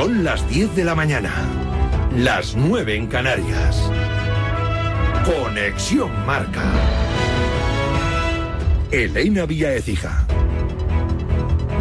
Son las 10 de la mañana, las 9 en Canarias. Conexión Marca. Elena Vía Ecija.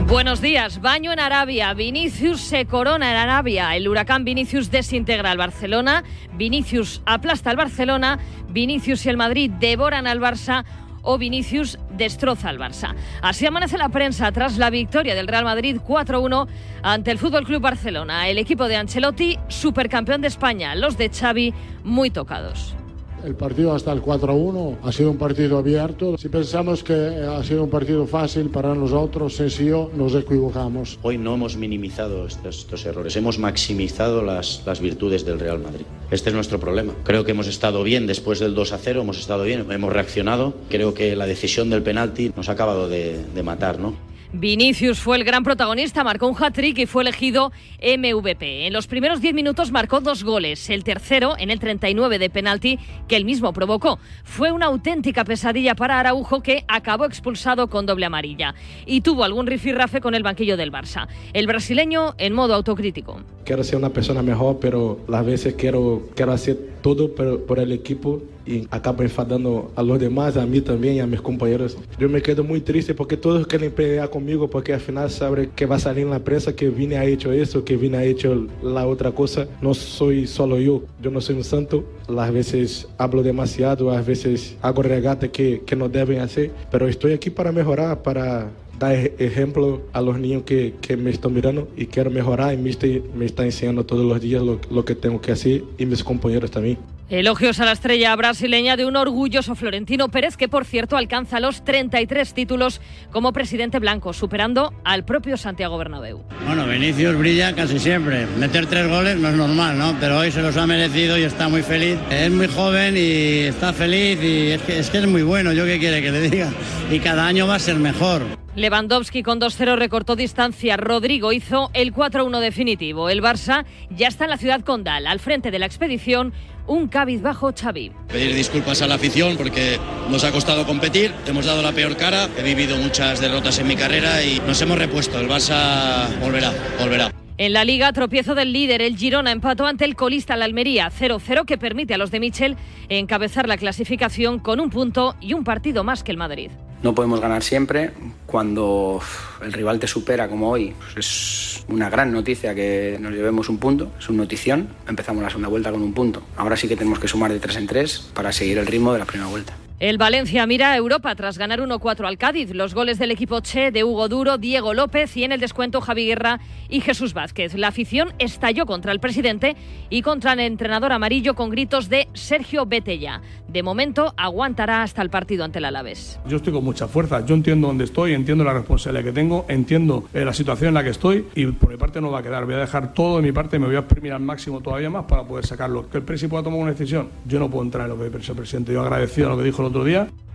Buenos días. Baño en Arabia. Vinicius se corona en Arabia. El huracán Vinicius desintegra al Barcelona. Vinicius aplasta al Barcelona. Vinicius y el Madrid devoran al Barça o Vinicius destroza al Barça. Así amanece la prensa tras la victoria del Real Madrid 4-1 ante el Fútbol Club Barcelona. El equipo de Ancelotti, supercampeón de España. Los de Xavi, muy tocados. El partido hasta el 4-1 ha sido un partido abierto. Si pensamos que ha sido un partido fácil para nosotros, sencillo, nos equivocamos. Hoy no hemos minimizado estos, errores, hemos maximizado las, las, virtudes del Real Madrid. Este es nuestro problema. Creo que hemos estado bien después del 2-0, hemos estado bien, hemos reaccionado. Creo que la decisión del penalti nos ha acabado de, de matar, ¿no? Vinicius fue el gran protagonista, marcó un hat-trick y fue elegido MVP. En los primeros 10 minutos marcó dos goles, el tercero en el 39 de penalti que él mismo provocó. Fue una auténtica pesadilla para Araujo que acabó expulsado con doble amarilla y tuvo algún rifirrafe con el banquillo del Barça. El brasileño en modo autocrítico. Quiero ser una persona mejor, pero las veces quiero, quiero hacer todo por, por el equipo y acaba enfadando a los demás, a mí también a mis compañeros. Yo me quedo muy triste porque todos quieren pelear conmigo porque al final saben que va a salir en la prensa que Vine ha hecho eso, que Vine ha hecho la otra cosa. No soy solo yo, yo no soy un santo. Las veces hablo demasiado, a veces hago regatas que, que no deben hacer, pero estoy aquí para mejorar, para dar ejemplo a los niños que, que, me están mirando y quiero mejorar y me está, me está enseñando todos los días lo, lo que tengo que hacer y mis compañeros también. Elogios a la estrella brasileña de un orgulloso Florentino Pérez, que por cierto alcanza los 33 títulos como presidente blanco, superando al propio Santiago Bernabéu. Bueno, Vinicius brilla casi siempre. Meter tres goles no es normal, ¿no? Pero hoy se los ha merecido y está muy feliz. Es muy joven y está feliz y es que es, que es muy bueno, yo qué quiere que le diga. Y cada año va a ser mejor. Lewandowski con 2-0 recortó distancia. Rodrigo hizo el 4-1 definitivo. El Barça ya está en la ciudad condal, al frente de la expedición un cabizbajo Xavi. Pedir disculpas a la afición porque nos ha costado competir, hemos dado la peor cara, he vivido muchas derrotas en mi carrera y nos hemos repuesto. El Barça volverá, volverá. En la liga, tropiezo del líder, el Girona empató ante el colista la Almería 0-0 que permite a los de Michel encabezar la clasificación con un punto y un partido más que el Madrid. No podemos ganar siempre. Cuando el rival te supera como hoy, pues es una gran noticia que nos llevemos un punto, es una notición. Empezamos la segunda vuelta con un punto. Ahora sí que tenemos que sumar de tres en tres para seguir el ritmo de la primera vuelta. El Valencia mira a Europa tras ganar 1-4 al Cádiz. Los goles del equipo Che de Hugo Duro, Diego López y en el descuento Javi Guerra y Jesús Vázquez. La afición estalló contra el presidente y contra el entrenador amarillo con gritos de Sergio Betella. De momento aguantará hasta el partido ante el Alavés. Yo estoy con mucha fuerza. Yo entiendo dónde estoy, entiendo la responsabilidad que tengo, entiendo eh, la situación en la que estoy y por mi parte no va a quedar. Voy a dejar todo de mi parte, me voy a exprimir al máximo todavía más para poder sacarlo. Que el presidente pueda tomar una decisión. Yo no puedo entrar en lo que dice el presidente. Yo agradecido a lo que dijo el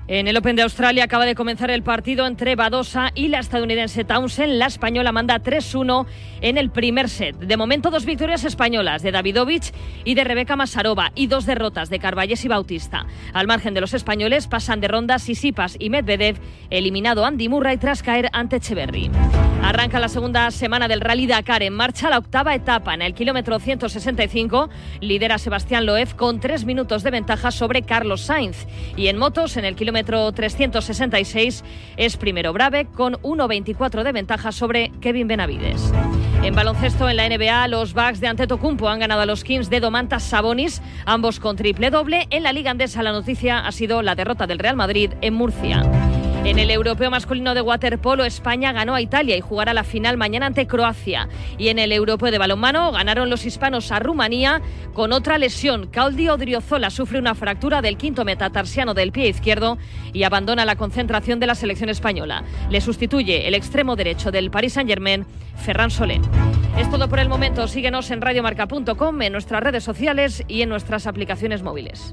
En el Open de Australia acaba de comenzar el partido entre Badosa y la estadounidense Townsend. La española manda 3-1 en el primer set. De momento, dos victorias españolas de Davidovich y de Rebeca Masarova y dos derrotas de Carballes y Bautista. Al margen de los españoles, pasan de ronda Sisipas y Medvedev, eliminado Andy Murray tras caer ante Echeverry. Arranca la segunda semana del Rally Dakar. En marcha la octava etapa en el kilómetro 165. Lidera Sebastián Loeb con tres minutos de ventaja sobre Carlos Sainz. Y en motos, en el kilómetro 366 es primero Brave con 1.24 de ventaja sobre Kevin Benavides. En baloncesto en la NBA, los Bucks de Antetokounmpo han ganado a los Kings de Domantas Sabonis, ambos con triple doble. En la Liga Andesa la noticia ha sido la derrota del Real Madrid en Murcia. En el europeo masculino de waterpolo, España ganó a Italia y jugará la final mañana ante Croacia. Y en el europeo de balonmano ganaron los hispanos a Rumanía con otra lesión. Claudio Odriozola sufre una fractura del quinto metatarsiano del pie izquierdo y abandona la concentración de la selección española. Le sustituye el extremo derecho del Paris Saint-Germain, Ferran Solé. Es todo por el momento. Síguenos en radiomarca.com, en nuestras redes sociales y en nuestras aplicaciones móviles.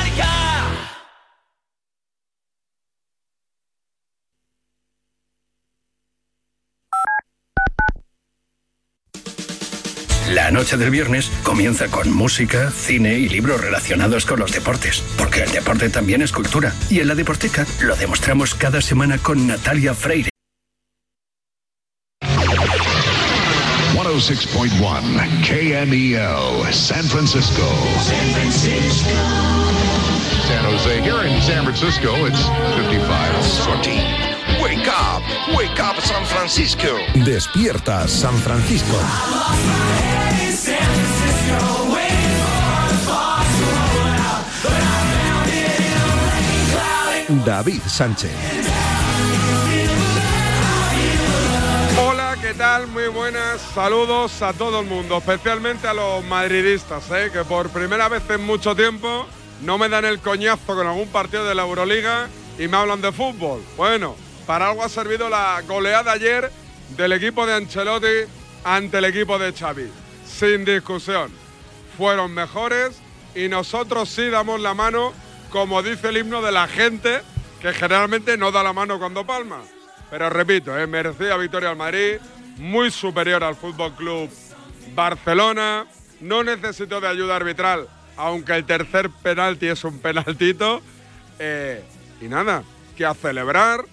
La noche del viernes comienza con música, cine y libros relacionados con los deportes, porque el deporte también es cultura. Y en la Deporteca lo demostramos cada semana con Natalia Freire. 106.1 KMEL, San Francisco. San Francisco. San Jose. Here in San Francisco, it's 55. 14. Wake up, wake up San Francisco. Despierta San Francisco. David Sánchez. Hola, ¿qué tal? Muy buenas. Saludos a todo el mundo, especialmente a los madridistas, ¿eh? que por primera vez en mucho tiempo no me dan el coñazo con algún partido de la Euroliga y me hablan de fútbol. Bueno, para algo ha servido la goleada ayer del equipo de Ancelotti ante el equipo de Xavi. Sin discusión. Fueron mejores y nosotros sí damos la mano, como dice el himno de la gente, que generalmente no da la mano cuando palma. Pero repito, ¿eh? merecida victoria al Madrid, muy superior al Fútbol Club Barcelona, no necesito de ayuda arbitral, aunque el tercer penalti es un penaltito. Eh, y nada, que a celebrar,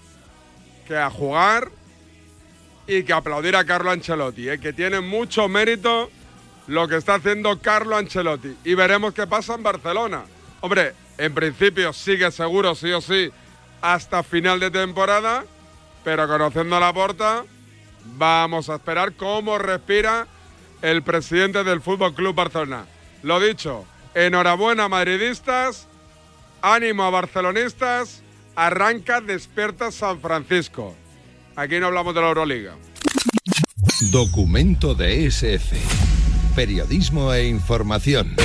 que a jugar y que aplaudir a Carlo Ancelotti, ¿eh? que tiene mucho mérito lo que está haciendo Carlo Ancelotti. Y veremos qué pasa en Barcelona. Hombre, en principio sigue seguro, sí o sí, hasta final de temporada, pero conociendo a la porta, vamos a esperar cómo respira el presidente del Fútbol Club Barcelona. Lo dicho, enhorabuena madridistas, ánimo a barcelonistas, arranca Despierta San Francisco. Aquí no hablamos de la Euroliga. Documento de SF. Periodismo e información.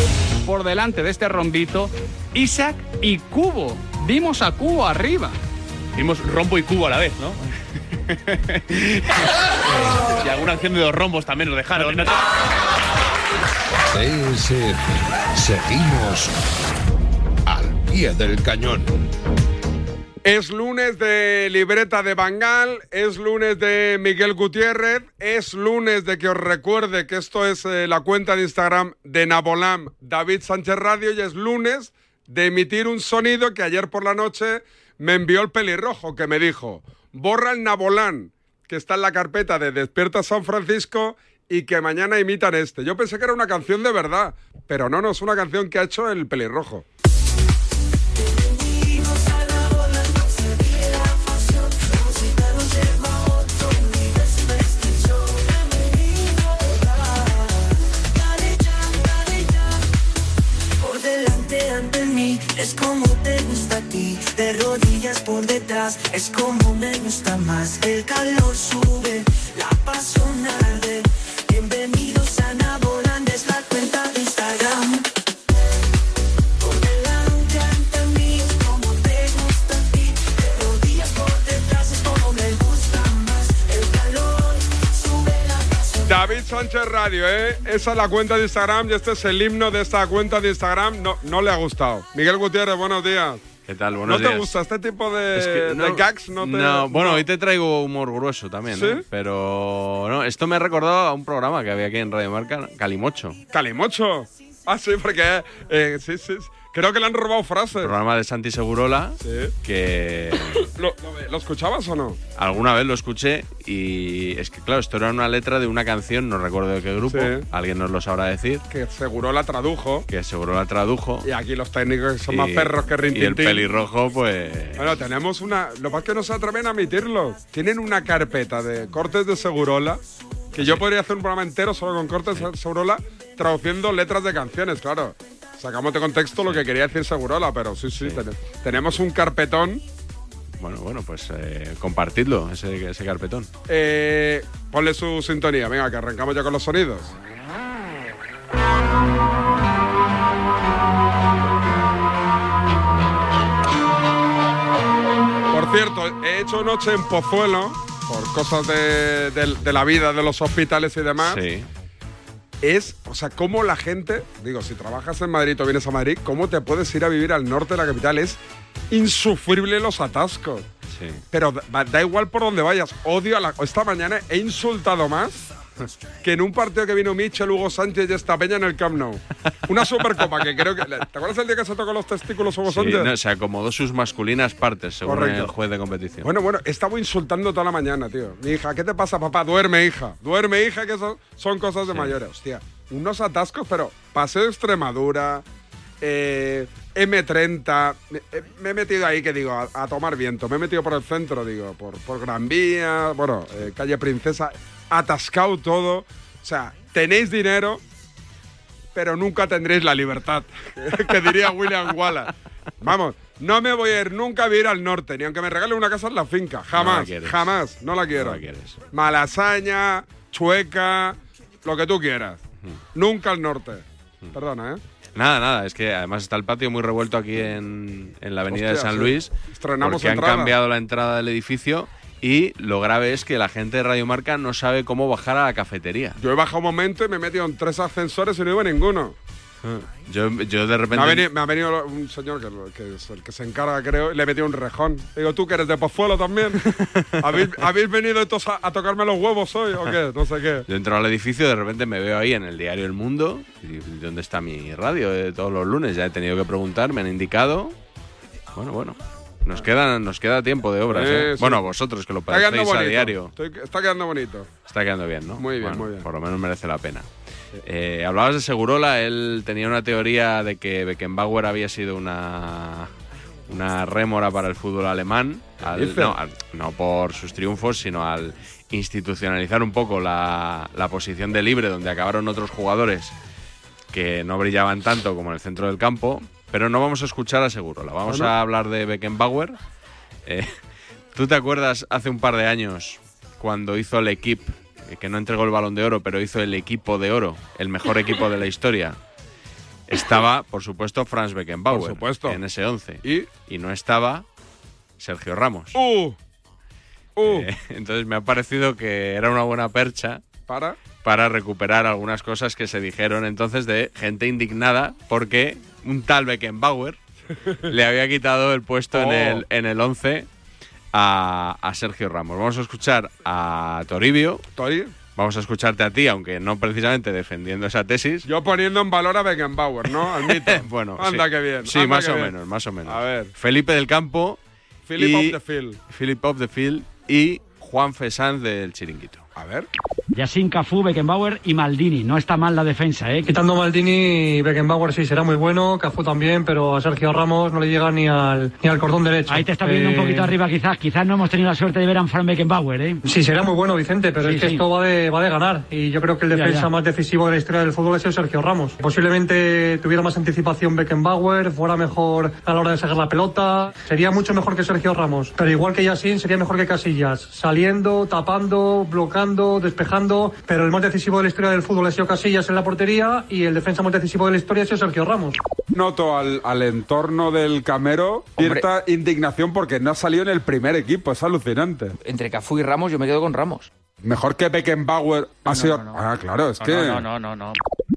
Por delante de este rombito, Isaac y Cubo. Vimos a Cubo arriba. Vimos rombo y cubo a la vez, ¿no? y alguna acción de dos rombos también nos dejaron. SF. Seguimos al pie del cañón. Es lunes de libreta de Bangal, es lunes de Miguel Gutiérrez, es lunes de que os recuerde que esto es eh, la cuenta de Instagram de Nabolam David Sánchez Radio y es lunes de emitir un sonido que ayer por la noche me envió el pelirrojo que me dijo, borra el Nabolán que está en la carpeta de Despierta San Francisco y que mañana imitan este. Yo pensé que era una canción de verdad, pero no, no, es una canción que ha hecho el pelirrojo. Es como te gusta a ti, de rodillas por detrás es como me gusta más. El calor sube, la pasión David Sánchez Radio, ¿eh? Esa es la cuenta de Instagram y este es el himno de esta cuenta de Instagram. No, no le ha gustado. Miguel Gutiérrez, buenos días. ¿Qué tal? Buenos ¿No te gusta este tipo de, Es que de gags? No, te, No, bueno, hoy te traigo humor grueso también, ¿no? ¿Sí? Pero no, esto me ha recordado a un programa que había aquí en Radio Marca, Calimocho. ¿Calimocho? Ah, sí, porque eh, sí, sí, sí. Creo que le han robado frases. Programa de Santi Segurola, que ¿Lo, lo- lo escuchabas o no? alguna vez lo escuché y es que, claro, esto era una letra de una canción, no recuerdo de qué grupo, Sí. alguien nos lo sabrá decir, Que seguro la tradujo. que seguro la tradujo. Y aquí los técnicos son más y- perros que Y el Rintintín. pelirrojo, pues... Bueno, tenemos una. Lo es que no se atreven a emitirlo. Tienen una carpeta de cortes de Segurola. Que yo podría hacer un programa entero solo con cortes de Segurola traduciendo letras de canciones, claro. Sacamos de contexto lo que quería decir Segurola, pero sí, sí, ten- tenemos un carpetón. Bueno, bueno, pues eh, compartidlo, ese, ese carpetón. Eh, ponle su sintonía, venga, que arrancamos ya con los sonidos. Por cierto, he hecho noche en Pozuelo por cosas de, de- de la vida, de los hospitales y demás. Sí. Es, o sea, cómo la gente, digo, si trabajas en Madrid o vienes a Madrid, ¿cómo te puedes ir a vivir al norte de la capital? Es insufrible los atascos. Sí. Pero da, da igual por donde vayas. Odio a la. Esta mañana he insultado más que en un partido que vino Michel, Hugo Sánchez y esta peña en el Camp Nou. Una supercopa que creo que. ¿Te acuerdas el día que se tocó los testículos Hugo Sí, Sánchez? no, se acomodó sus masculinas partes, según Correcto. el juez de competición. Bueno, bueno, estaba insultando toda la mañana, tío. Mi hija, ¿qué te pasa, papá? Duerme, hija. Duerme, hija, que son, son cosas de mayores. Hostia, unos atascos, pero paseo de Extremadura, eh, M30. Me, eh, me he metido ahí, que digo, a, a tomar viento. Me he metido por el centro, digo, por, por Gran Vía, bueno, eh, calle Princesa. Atascado todo. O sea, tenéis dinero, pero nunca tendréis la libertad. que diría William Wallace. Vamos, no me voy a ir nunca a vivir al norte, ni aunque me regalen una casa en la finca. Jamás, jamás, no la quiero. No la quieres. Malasaña, chueca, lo que tú quieras. Nunca al norte. Perdona, ¿eh? Nada, nada, es que además está el patio muy revuelto aquí en, en la avenida de San sí. Luis. Estrenamos porque han cambiado la entrada del edificio y lo grave es que la gente de Radio Marca no sabe cómo bajar a la cafetería. Yo he bajado un momento y me he metido en tres ascensores y no iba ninguno. Yo, yo de Me repente... ha, venido, me ha venido un señor que, que es el que se encarga, creo, y le he metido un rejón. Digo, ¿tú que eres de Pozuelo también? ¿Habéis, habéis venido estos a, a tocarme los huevos hoy o qué? No sé qué. Yo entro al edificio, de repente me veo ahí en el diario El Mundo. Y, ¿Dónde está mi radio de todos los lunes? Ya he tenido que preguntar, me han indicado. Bueno, bueno. Nos queda, nos queda tiempo de obras, ¿eh? Eh, sí. Bueno, vosotros que lo padecéis a diario. Estoy- está quedando bonito. Está quedando bien, ¿no? Muy bien, Bueno, muy bien. Por lo menos merece la pena. Eh, hablabas de Segurola, él tenía una teoría de que Beckenbauer había sido una, una rémora para el fútbol alemán. al- no, al- no por sus triunfos, sino al institucionalizar un poco la, la posición de libre, donde acabaron otros jugadores que no brillaban tanto como en el centro del campo. Pero no vamos a escuchar a Segurola, vamos ¿no? a hablar de Beckenbauer. Eh, ¿Tú te acuerdas hace un par de años cuando hizo el equipo, eh, que no entregó el balón de oro, pero hizo el equipo de oro, el mejor equipo de la historia? Estaba, por supuesto, Franz Beckenbauer Por supuesto. en ese 11. ¿Y? no estaba Sergio Ramos. ¡Uh! ¡Uh! Eh, entonces me ha parecido que era una buena percha ¿Para? Para recuperar algunas cosas que se dijeron entonces de gente indignada porque un tal Beckenbauer le había quitado el puesto en Oh. el en el 11 a, a Sergio Ramos. Vamos a escuchar a Toribio. ¿Tori? Vamos a escucharte a ti, aunque no precisamente defendiendo esa tesis. Yo poniendo en valor a Beckenbauer, ¿no? Al mito. bueno, Anda sí. que bien. Sí, más o bien. menos, más o menos. A ver. Felipe del Campo. Philip of the Field. Philip of the Field y Juan Fesán del Chiringuito. A ver. Yassin, Cafú, Beckenbauer y Maldini. No está mal la defensa, ¿eh? Quitando Maldini, Beckenbauer sí será muy bueno, Cafú también, pero a Sergio Ramos no le llega ni al, ni al cordón derecho. Ahí te está viendo Eh, un poquito arriba, quizás. Quizás no hemos tenido la suerte de ver a un Frank Beckenbauer, ¿eh? Sí, será muy bueno, Vicente, pero Sí, es que sí. esto va de, va de ganar. Y yo creo que el Ya, defensa ya. más decisivo de la historia del fútbol es el Sergio Ramos. Posiblemente tuviera más anticipación Beckenbauer, fuera mejor a la hora de sacar la pelota. Sería mucho mejor que Sergio Ramos. Pero igual que Yassin, sería mejor que Casillas. Saliendo, tapando, bloqueando, despejando. Pero el más decisivo de la historia del fútbol ha sido Casillas en la portería y el defensa más decisivo de la historia ha sido Sergio Ramos. Noto al, al entorno del Camero cierta indignación porque no ha salido en el primer equipo. Es alucinante. Entre Cafú y Ramos, yo me quedo con Ramos. Mejor que Beckenbauer ha sido. Ah, claro, es No, que. no, no, no, no.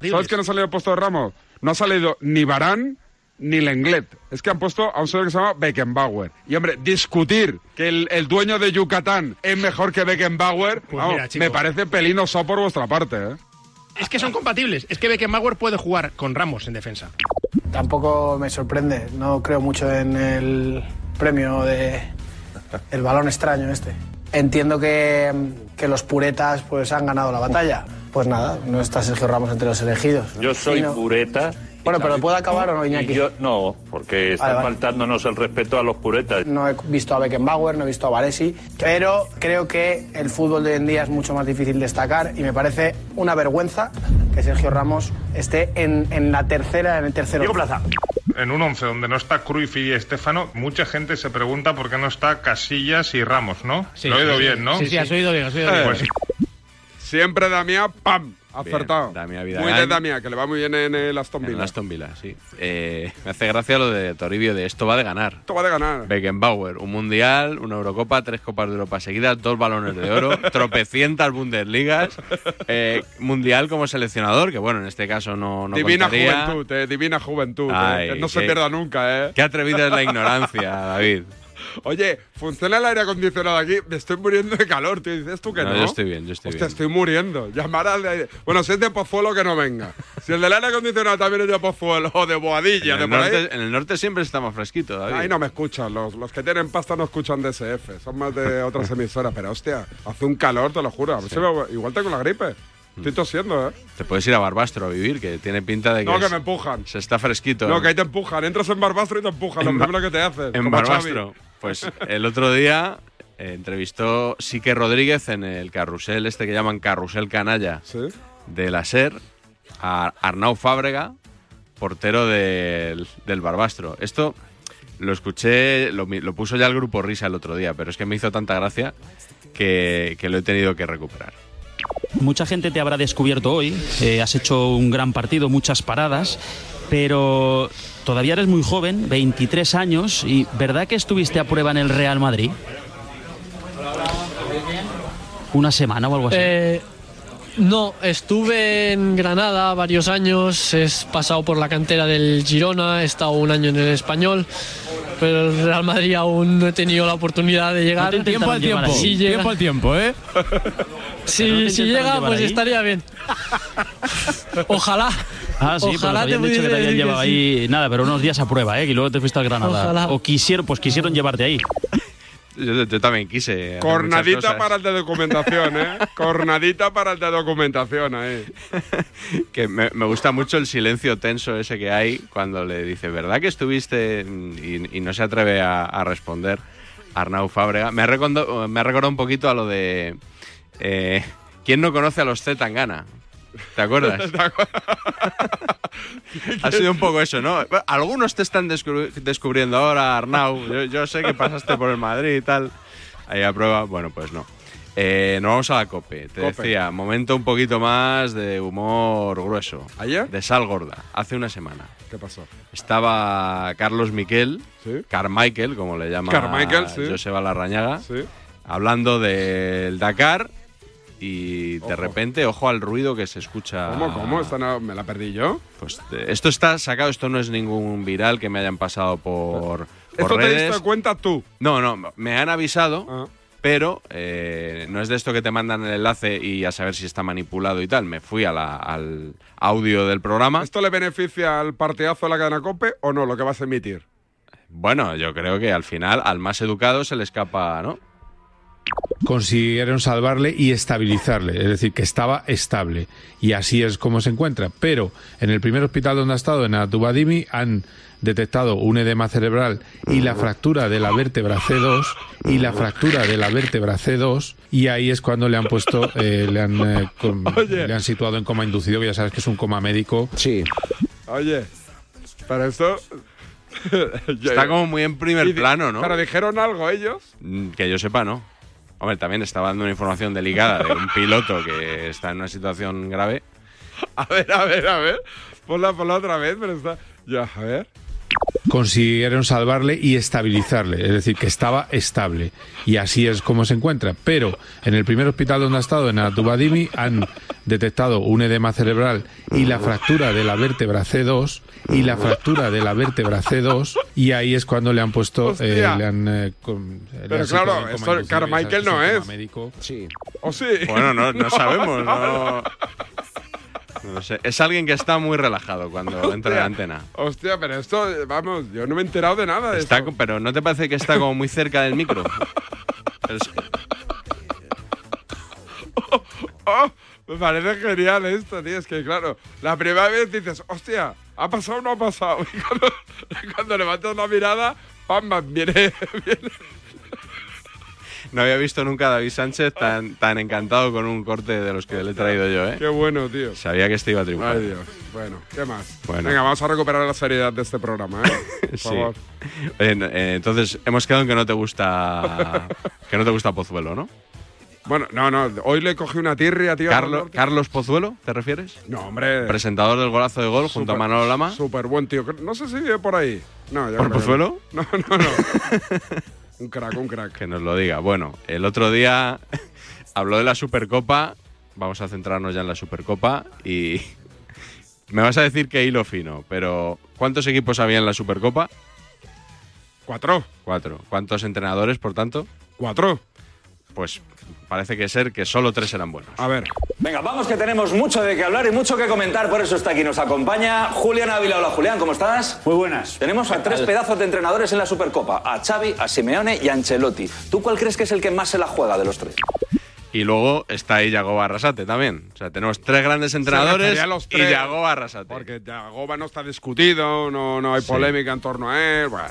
¿Sabes que no ha salido el puesto de Ramos? No ha salido ni Barán ni Lenglet. Es que han puesto a un señor que se llama Beckenbauer. Y hombre, discutir que el, el dueño de Yucatán es mejor que Beckenbauer, vamos, mira, chico. me parece pelinoso por vuestra parte, ¿eh? Es que son compatibles. Es que Beckenbauer puede jugar con Ramos en defensa. Tampoco me sorprende, no creo mucho en el premio de el balón extraño este. Entiendo que, que los puretas pues han ganado la batalla. Pues nada, no está Sergio Ramos entre los elegidos. Yo soy no- pureta. Bueno, pero ¿puede acabar o no, Iñaki? yo- no, porque está Vale, vale. faltándonos el respeto a los puretas. No he visto a Beckenbauer, no he visto a Varesi, pero creo que el fútbol de hoy en día es mucho más difícil destacar y me parece una vergüenza que Sergio Ramos esté en, en la tercera, en el tercero. Diego Plaza. En un 11 donde no está Cruyff y Estefano, mucha gente se pregunta por qué no está Casillas y Ramos, ¿no? Sí, Lo he oído sí, bien, ¿no? sí, sí, has oído bien, has oído bien. Pues Siempre Damián, ¡pam! Acertado. Damián Muy de Damián, que le va muy bien en el Aston En Villa. el Aston Villa, sí. Eh, me hace gracia lo de Toribio de esto va de ganar. Esto va de ganar. Beckenbauer, un mundial, una Eurocopa, tres Copas de Europa seguidas, dos balones de oro, tropecientas Bundesligas, eh, mundial como seleccionador, que bueno, en este caso no, no divina contaría. juventud, eh, divina juventud. eh, que no se pierda nunca, ¿eh? Qué atrevida es la ignorancia, David. Oye, ¿funciona el aire acondicionado aquí? Me estoy muriendo de calor, tío. Dices tú que no. No, yo estoy bien, yo estoy Hostia, bien. estoy muriendo. Llamar al de aire. Bueno, si es de Pozuelo, que no venga. Si el del aire acondicionado también es de Pozuelo o de Boadilla, En de el, por ahí. norte, en el norte siempre está más fresquito, David. Ahí no me escuchan, los, los que tienen pasta no escuchan DSF, son más de otras emisoras, pero hostia, hace un calor, te lo juro. Me- igual tengo la gripe. Estoy tosiendo, ¿eh? Te puedes ir a Barbastro a vivir, que tiene pinta de que, No, que me empujan. se está fresquito. No, que ahí te empujan. Entras en Barbastro y te empujan, lo En Ba- primero que te hacen. En. Barbastro. Pues el otro día eh, entrevistó Sique Rodríguez en el carrusel este que llaman carrusel canalla de la SER a Arnau Fábrega, portero del, del Barbastro. Esto lo escuché, lo, lo puso ya el grupo Risa el otro día, pero es que me hizo tanta gracia que, que lo he tenido que recuperar. Mucha gente te habrá descubierto hoy, eh, has hecho un gran partido, muchas paradas, pero todavía eres muy joven, 23 años, y ¿verdad que estuviste a prueba en el Real Madrid? ¿Una semana o algo así? Eh, no, estuve en Granada varios años, he pasado por la cantera del Girona, he estado un año en el Español, pero el Real Madrid aún no he tenido la oportunidad de llegar. No Tiempo al tiempo. Si llega- tiempo al tiempo, ¿eh? Si, ¿No te si intentaron llega, pues ahí? estaría bien. Ojalá. Ah, sí, pero Ojalá habían te dicho que te habían llevado ahí, nada, pero unos días a prueba, ¿eh? Y luego te fuiste al Granada. Ojalá. O quisieron, pues quisieron llevarte ahí. Yo, yo también quise. Cornadita para el de documentación, ¿eh? Cornadita para el de documentación ahí. que me, me gusta mucho el silencio tenso ese que hay cuando le dice, ¿verdad que estuviste? Y, y no se atreve a, a responder Arnau Fábrega. Me ha, recordado, me ha recordado un poquito a lo de... eh, ¿Quién no conoce a los Z Tangana? ¿Te acuerdas? ha sido un poco eso, ¿no? Algunos te están descubri- descubriendo ahora, Arnau. Yo, yo sé que pasaste por el Madrid y tal. Ahí a prueba. Bueno, pues no. Eh, nos vamos a la COPE. Te Cope. decía, momento un poquito más de humor grueso. ¿Ayer? De sal gorda. Hace una semana. ¿Qué pasó? Estaba Carlos Miquel, Carmichael, como le llama Carmichael, sí. Joseba Larrañaga, hablando del Dakar y de repente, ojo al ruido que se escucha. ¿Cómo, cómo? ¿Esta no- ¿Me la perdí yo? Pues eh, esto está sacado, esto no es ningún viral que me hayan pasado por, por ¿Esto te redes. diste cuenta tú? No, no, me han avisado, Ah. pero eh, no es de esto que te mandan el enlace y a saber si está manipulado y tal. Me fui a la- al audio del programa. ¿Esto le beneficia al partidazo de la cadena COPE o no, lo que vas a emitir? Bueno, yo creo que al final al más educado se le escapa, ¿no? Consiguieron salvarle y estabilizarle, es decir, que estaba estable. Y así es como se encuentra. Pero en el primer hospital donde ha estado, en Atubadimi, han detectado un edema cerebral y la fractura de la vértebra C2 y la fractura de la vértebra C2 y ahí es cuando le han puesto eh, le han eh, le han situado en coma inducido que ya sabes que es un coma médico sí Oye, pero esto... Está como muy en primer plano, ¿no? ¿Pero dijeron algo ellos? Mm, Que yo sepa, no. Hombre, también estaba dando una información delicada de un piloto que está en una situación grave. A ver, a ver, a ver. Ponla, ponla otra vez, pero está... Ya, a ver. Consiguieron salvarle y estabilizarle, es decir, que estaba estable. Y así es como se encuentra. Pero en el primer hospital donde ha estado, en Atubadimi, han detectado un edema cerebral y la fractura de la vértebra C2 y la fractura de la vértebra C2 y ahí es cuando le han puesto, eh, le han... eh, le Pero situado claro, esto Carmichael no es. médico. Sí. ¿O sí? Bueno, no, no sabemos, no. No sé. Es alguien que está muy relajado cuando entra en la antena. Hostia, pero esto, vamos, yo no me he enterado de nada de Está, esto. pero ¿no te parece que está como muy cerca del micro? Es- Oh, me parece genial esto, tío. Es que, claro, la primera vez dices, hostia, ¿ha pasado o no ha pasado? Y cuando, cuando levantas la mirada, pam, pam, viene, viene. No había visto nunca a David Sánchez tan, tan encantado con un corte de los que le he traído yo, ¿eh? Qué bueno, tío. Sabía que este iba a triunfar. Ay, Dios. Bueno, ¿qué más? Bueno. Venga, vamos a recuperar la seriedad de este programa, ¿eh? Por Sí. favor. Eh, eh, entonces, hemos quedado en que no te gusta que no te gusta Pozuelo, ¿no? Bueno, no, no, hoy le cogí una tirria, tío. Carlo- al Carlos Pozuelo, ¿te refieres? No, hombre. Presentador del golazo de gol junto a Manolo Lama. Súper buen tío. No sé si vive por ahí. No, yo ¿Por que Pozuelo? No, no, no. un crack, un crack. Que nos lo diga. Bueno, el otro día habló de la Supercopa. Vamos a centrarnos ya en la Supercopa. Y me vas a decir que hilo fino, pero ¿cuántos equipos había en la Supercopa? Cuatro. Cuatro. ¿Cuántos entrenadores, por tanto? Cuatro. Pues parece que ser que solo tres eran buenos. A ver. Venga, vamos que tenemos mucho de qué hablar y mucho que comentar, por eso está aquí. Nos acompaña Julián Ávila. Hola Julián, ¿cómo estás? Muy buenas. Tenemos a tres pedazos de entrenadores en la Supercopa, a Xavi, a Simeone y a Ancelotti. ¿Tú cuál crees que es el que más se la juega de los tres? Y luego está ahí Yagoba Arrasate también. O sea, tenemos tres grandes entrenadores los y tres. Yagoba Arrasate. Porque Yagoba no está discutido, no, no hay Sí. polémica en torno a él. Bueno,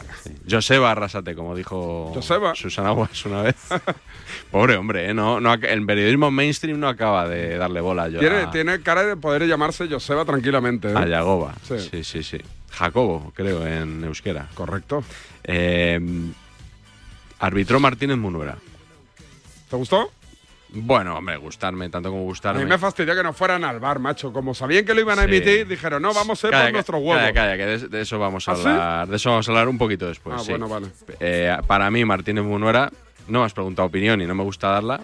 Joseba Arrasate, como dijo Joseba. Susana Guas una vez. Pobre hombre, ¿eh? No, no, el periodismo mainstream no acaba de darle bola a, Yo- tiene, a- tiene cara de poder llamarse Joseba tranquilamente. ¿eh? a Yagoba. Sí. Sí. sí, sí, Jacobo, creo, en euskera. Correcto. Eh, arbitró Martínez Munuera. ¿Te gustó? Bueno, hombre, gustarme, tanto como A gustarme. mí me fastidia que no fueran al bar, macho. Como sabían que lo iban a Sí. emitir, dijeron, no, vamos a Calla, por nuestros huevos. Calla, calla, que de, de eso vamos a ¿Ah, sí? hablar. De eso vamos a hablar un poquito después. Ah, sí. bueno, vale. Eh, para mí, Martínez Munuera, no me has preguntado opinión y no me gusta darla,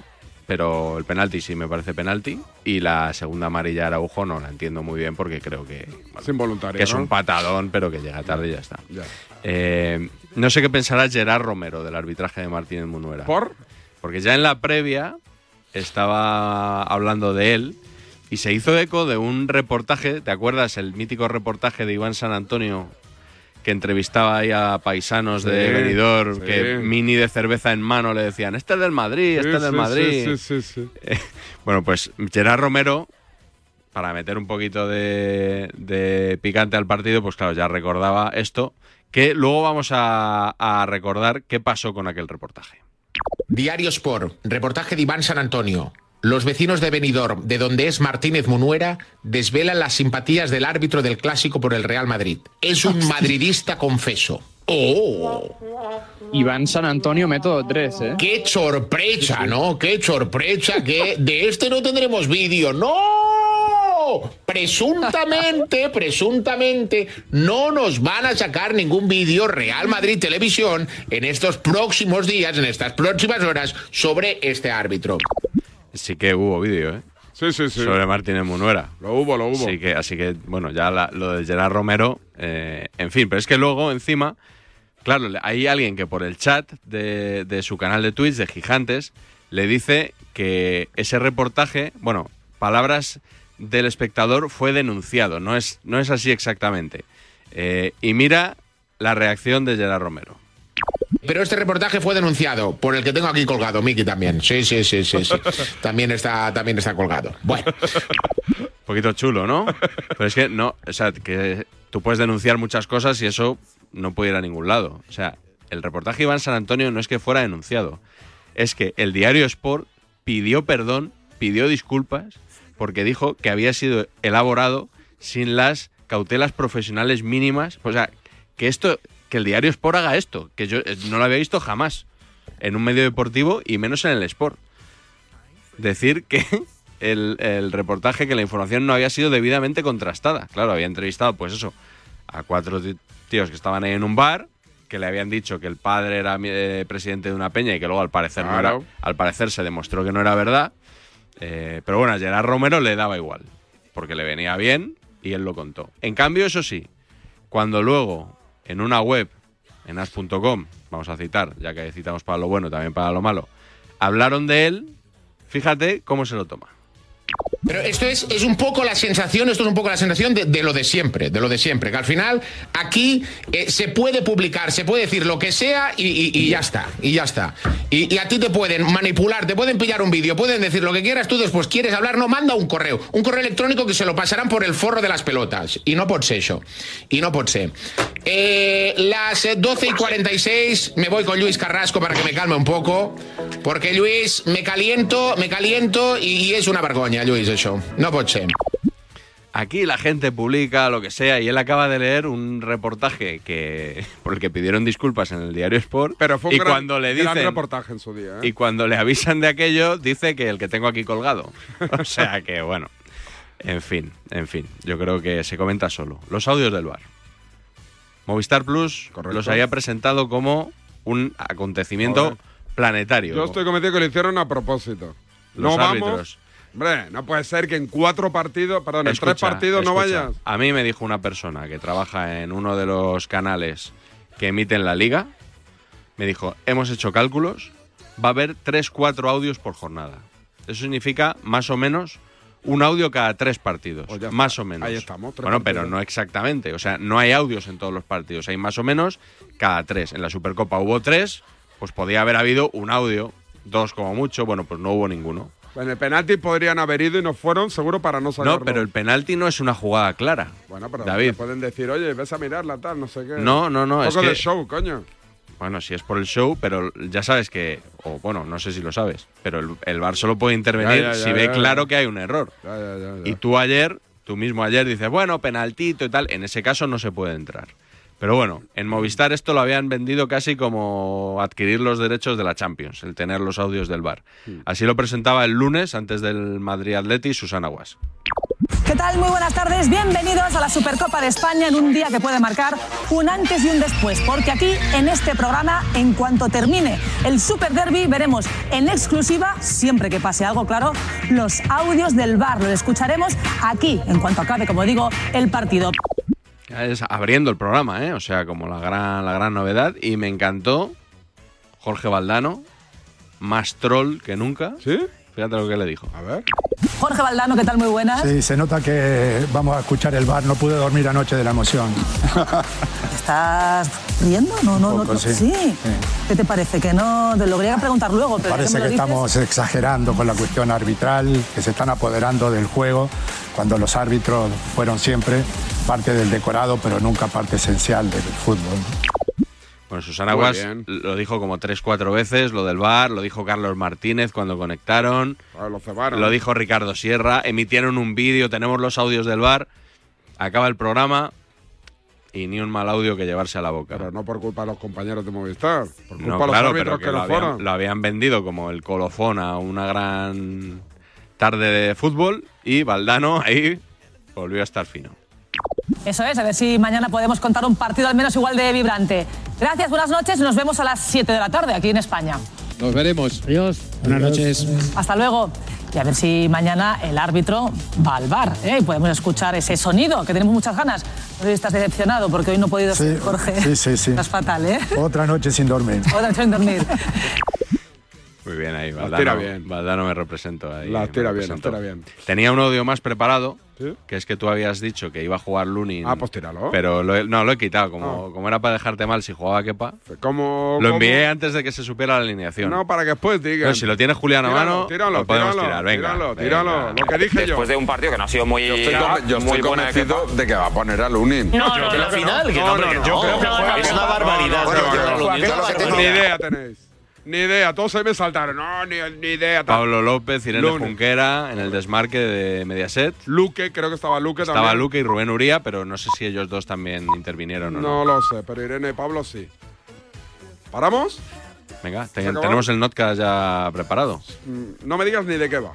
pero el penalti sí me parece penalti. Y la segunda amarilla de Araujo no la entiendo muy bien porque creo que, bueno, Es involuntario. que es ¿no? un patadón, pero que llega tarde y ya está. Ya. Eh, no sé qué pensará Gerard Romero del arbitraje de Martínez Munuera. ¿Por? Porque ya en la previa estaba hablando de él y se hizo eco de un reportaje, ¿te acuerdas? El mítico reportaje de Iván San Antonio que entrevistaba ahí a paisanos de Benidorm sí. que mini de cerveza en mano le decían, este es del Madrid, este Sí, es del sí, Madrid. Sí, sí, sí, sí. Bueno, pues Gerard Romero, para meter un poquito de, de picante al partido, pues claro, ya recordaba esto, que luego vamos a, a recordar qué pasó con aquel reportaje. Diario Sport, reportaje de Iván San Antonio. Los vecinos de Benidorm, de donde es Martínez Munuera, desvelan las simpatías del árbitro del clásico por el Real Madrid. Es un madridista confeso. ¡Oh! Iván San Antonio, método 3, ¿eh? ¡Qué sorpresa, ¿no? ¡Qué sorpresa! Que de este no tendremos vídeo. ¡No! Presuntamente, presuntamente, no nos van a sacar ningún vídeo Real Madrid Televisión en estos próximos días, en estas próximas horas, sobre este árbitro. Sí que hubo vídeo, ¿eh? Sí, sí, sí. Sobre Martínez Munuera. Lo hubo, lo hubo. Así que, así que bueno, ya la- lo de Gerard Romero, eh, en fin, pero es que luego encima, claro, hay alguien que por el chat de, de su canal de Twitch, de Gigantes, le dice que ese reportaje, bueno, palabras del espectador fue denunciado, no es, no es así exactamente. Eh, y mira la reacción de Gerard Romero. Pero este reportaje fue denunciado por el que tengo aquí colgado, Miki también. Sí, sí, sí, sí, sí. También está, también está colgado. Bueno, Un poquito chulo, ¿no? Pero es que no, o sea, que tú puedes denunciar muchas cosas y eso no puede ir a ningún lado. O sea, el reportaje Iván San Antonio no es que fuera denunciado, es que el diario Sport pidió perdón, pidió disculpas, porque dijo que había sido elaborado sin las cautelas profesionales mínimas. O sea, que esto, que el diario Sport haga esto, que yo eh, no lo había visto jamás en un medio deportivo y menos en el Sport decir que el, el reportaje, que la información no había sido debidamente contrastada. Claro, había entrevistado, pues eso, a cuatro tíos que estaban ahí en un bar, que le habían dicho que el padre era eh, presidente de una peña y que luego al parecer, no Claro. era, al parecer se demostró que no era verdad. Eh, pero bueno, a Gerard Romero le daba igual, porque le venía bien y él lo contó. En cambio, eso sí, cuando luego en una web, en as.com, vamos a citar, ya que citamos para lo bueno, también para lo malo, hablaron de él, fíjate cómo se lo toma. Pero esto es, es un poco la sensación, esto es un poco la sensación de, lo de siempre, de lo de siempre, que al final aquí eh, se puede publicar, se puede decir lo que sea y, ya está, y ya está. Y, y a ti te pueden manipular, te pueden pillar un vídeo, pueden decir lo que quieras, tú después quieres hablar, no, manda un correo, un correo electrónico que se lo pasarán por el forro de las pelotas. Y no pot ser eso, y no pot ser. Eh, las eh, 12 y 46 me voy con Luis Carrasco para que me calme un poco, porque Luis, me caliento, me caliento y, es una vergonya, Luis, No pot ser. Aquí la gente publica lo que sea y él acaba de leer un reportaje que por el que pidieron disculpas en el diario Sport. Pero fue un y gran, cuando le gran dicen reportaje en su día. ¿eh? y cuando le avisan de aquello dice que el que tengo aquí colgado. O sea que bueno, en fin, en fin, yo creo que se comenta solo. Los audios del bar. Movistar Plus los había presentado como un acontecimiento Joder. planetario. Yo estoy convencido que lo hicieron a propósito. Los no árbitros. vamos. Hombre, no puede ser que en cuatro partidos, perdón, en tres partidos no vayas. A mí me dijo una persona que trabaja en uno de los canales que emiten la liga me dijo, hemos hecho cálculos, va a haber 3, 4 audios por jornada. Eso significa más o menos un audio cada tres partidos. Pues está. más o menos. Ahí estamos, tres Bueno, partidos. pero no exactamente. O sea, no hay audios en todos los partidos. Hay más o menos cada tres. En la Supercopa hubo tres, pues podía haber habido un audio, dos como mucho. Bueno, pues no hubo ninguno. En el penalti podrían haber ido y no fueron, seguro para no sacarlo. No, pero el penalti no es una jugada clara. Bueno, pero David. pueden decir, oye, ves a mirarla, tal, no sé qué. No, no, no, Un es poco de que- show, coño. Bueno, si es por el show, pero ya sabes que, o bueno, no sé si lo sabes, pero el, el VAR solo puede intervenir Ya, ya, ya, si ve claro que hay un error. Y tú ayer, tú mismo ayer dices, bueno, penaltito y tal, en ese caso no se puede entrar. Pero bueno, en Movistar esto lo habían vendido casi como adquirir los derechos de la Champions, el tener los audios del VAR. Así lo presentaba el lunes antes del Madrid Atleti Susana Guas. ¿Qué tal? Muy buenas tardes. Bienvenidos a la Supercopa de España en un día que puede marcar un antes y un después. Porque aquí, en este programa, en cuanto termine el Super Derby, veremos en exclusiva, siempre que pase algo claro, los audios del bar. Los escucharemos aquí, en cuanto acabe, como digo, el partido. Es abriendo el programa, ¿eh? O sea, como la gran, la gran novedad. Y me encantó Jorge Valdano, más troll que nunca. ¿Sí? Fíjate lo que le dijo. A ver. Jorge Valdano, ¿qué tal? Muy buenas. Sí, se nota que vamos a escuchar el bar. No pude dormir anoche de la emoción. ¿Estás riendo? No, no, no. poco, no. sí. ¿Qué te parece? Que no. Te lo quería preguntar luego, pero Parece que dices. estamos exagerando con la cuestión arbitral, que se están apoderando del juego, cuando los árbitros fueron siempre parte del decorado, pero nunca parte esencial del fútbol. Bueno, Susana Muy Guas bien. lo dijo como tres, cuatro veces, lo del bar, lo dijo Carlos Martínez cuando conectaron, Ah, lo cebaron. lo dijo Ricardo Sierra, emitieron un vídeo, tenemos los audios del bar, acaba el programa y ni un mal audio que llevarse a la boca. Pero no por culpa de los compañeros de Movistar, por culpa No, de los claro, árbitros que, que lo habían, fueron. lo habían vendido como el colofón a una gran tarde de fútbol y Valdano ahí volvió a estar fino. Eso es, a ver si mañana podemos contar un partido al menos igual de vibrante. Gracias, buenas noches nos vemos a las 7 de la tarde aquí en España. Nos veremos. Adiós. Buenas noches. Hasta luego. Y a ver si mañana el árbitro va al bar ¿eh? y podemos escuchar ese sonido, que tenemos muchas ganas. No sé estás decepcionado porque hoy no he podido Sí, ser Jorge. sí, sí, sí. Estás fatal, ¿eh? Otra noche sin dormir. Otra noche sin dormir. Muy bien ahí, Valdano. bien. Valdano me represento ahí. Las me tira bien, tira bien. Tenía un audio más preparado, ¿Sí? que es que tú habías dicho que iba a jugar Lunin. Ah, pues tíralo. Pero lo he- no, lo he quitado. Como, como era para dejarte mal si jugaba Kepa. Como, Lo envié antes de que se supiera la alineación. No, para que después digan. Pero si lo tiene Julián a mano, tíralo, lo podemos tíralo, tirar. Venga, tíralo, venga. tíralo. Lo que dije yo. Después de un partido que no ha sido muy, Yo estoy, con- yo muy estoy convencido de que va a poner a Lunin. No, no, no, la no, final, no, que no, no, no, no, no, no, Es no, una no, barbaridad. no, no, no, no, no, no, Ni idea tenéis. Ni idea. Todos se me saltaron. No, ni, ni idea. tal. Pablo López, Irene. Junquera en el desmarque de Mediaset. Luque, creo que estaba Luque Estaba también. Luque y Rubén Uría, pero no sé si ellos dos también intervinieron o no. No lo sé, pero Irene y Pablo sí. ¿Paramos? Venga, tenemos el notcast ya preparado. Mm, No me digas ni de qué va.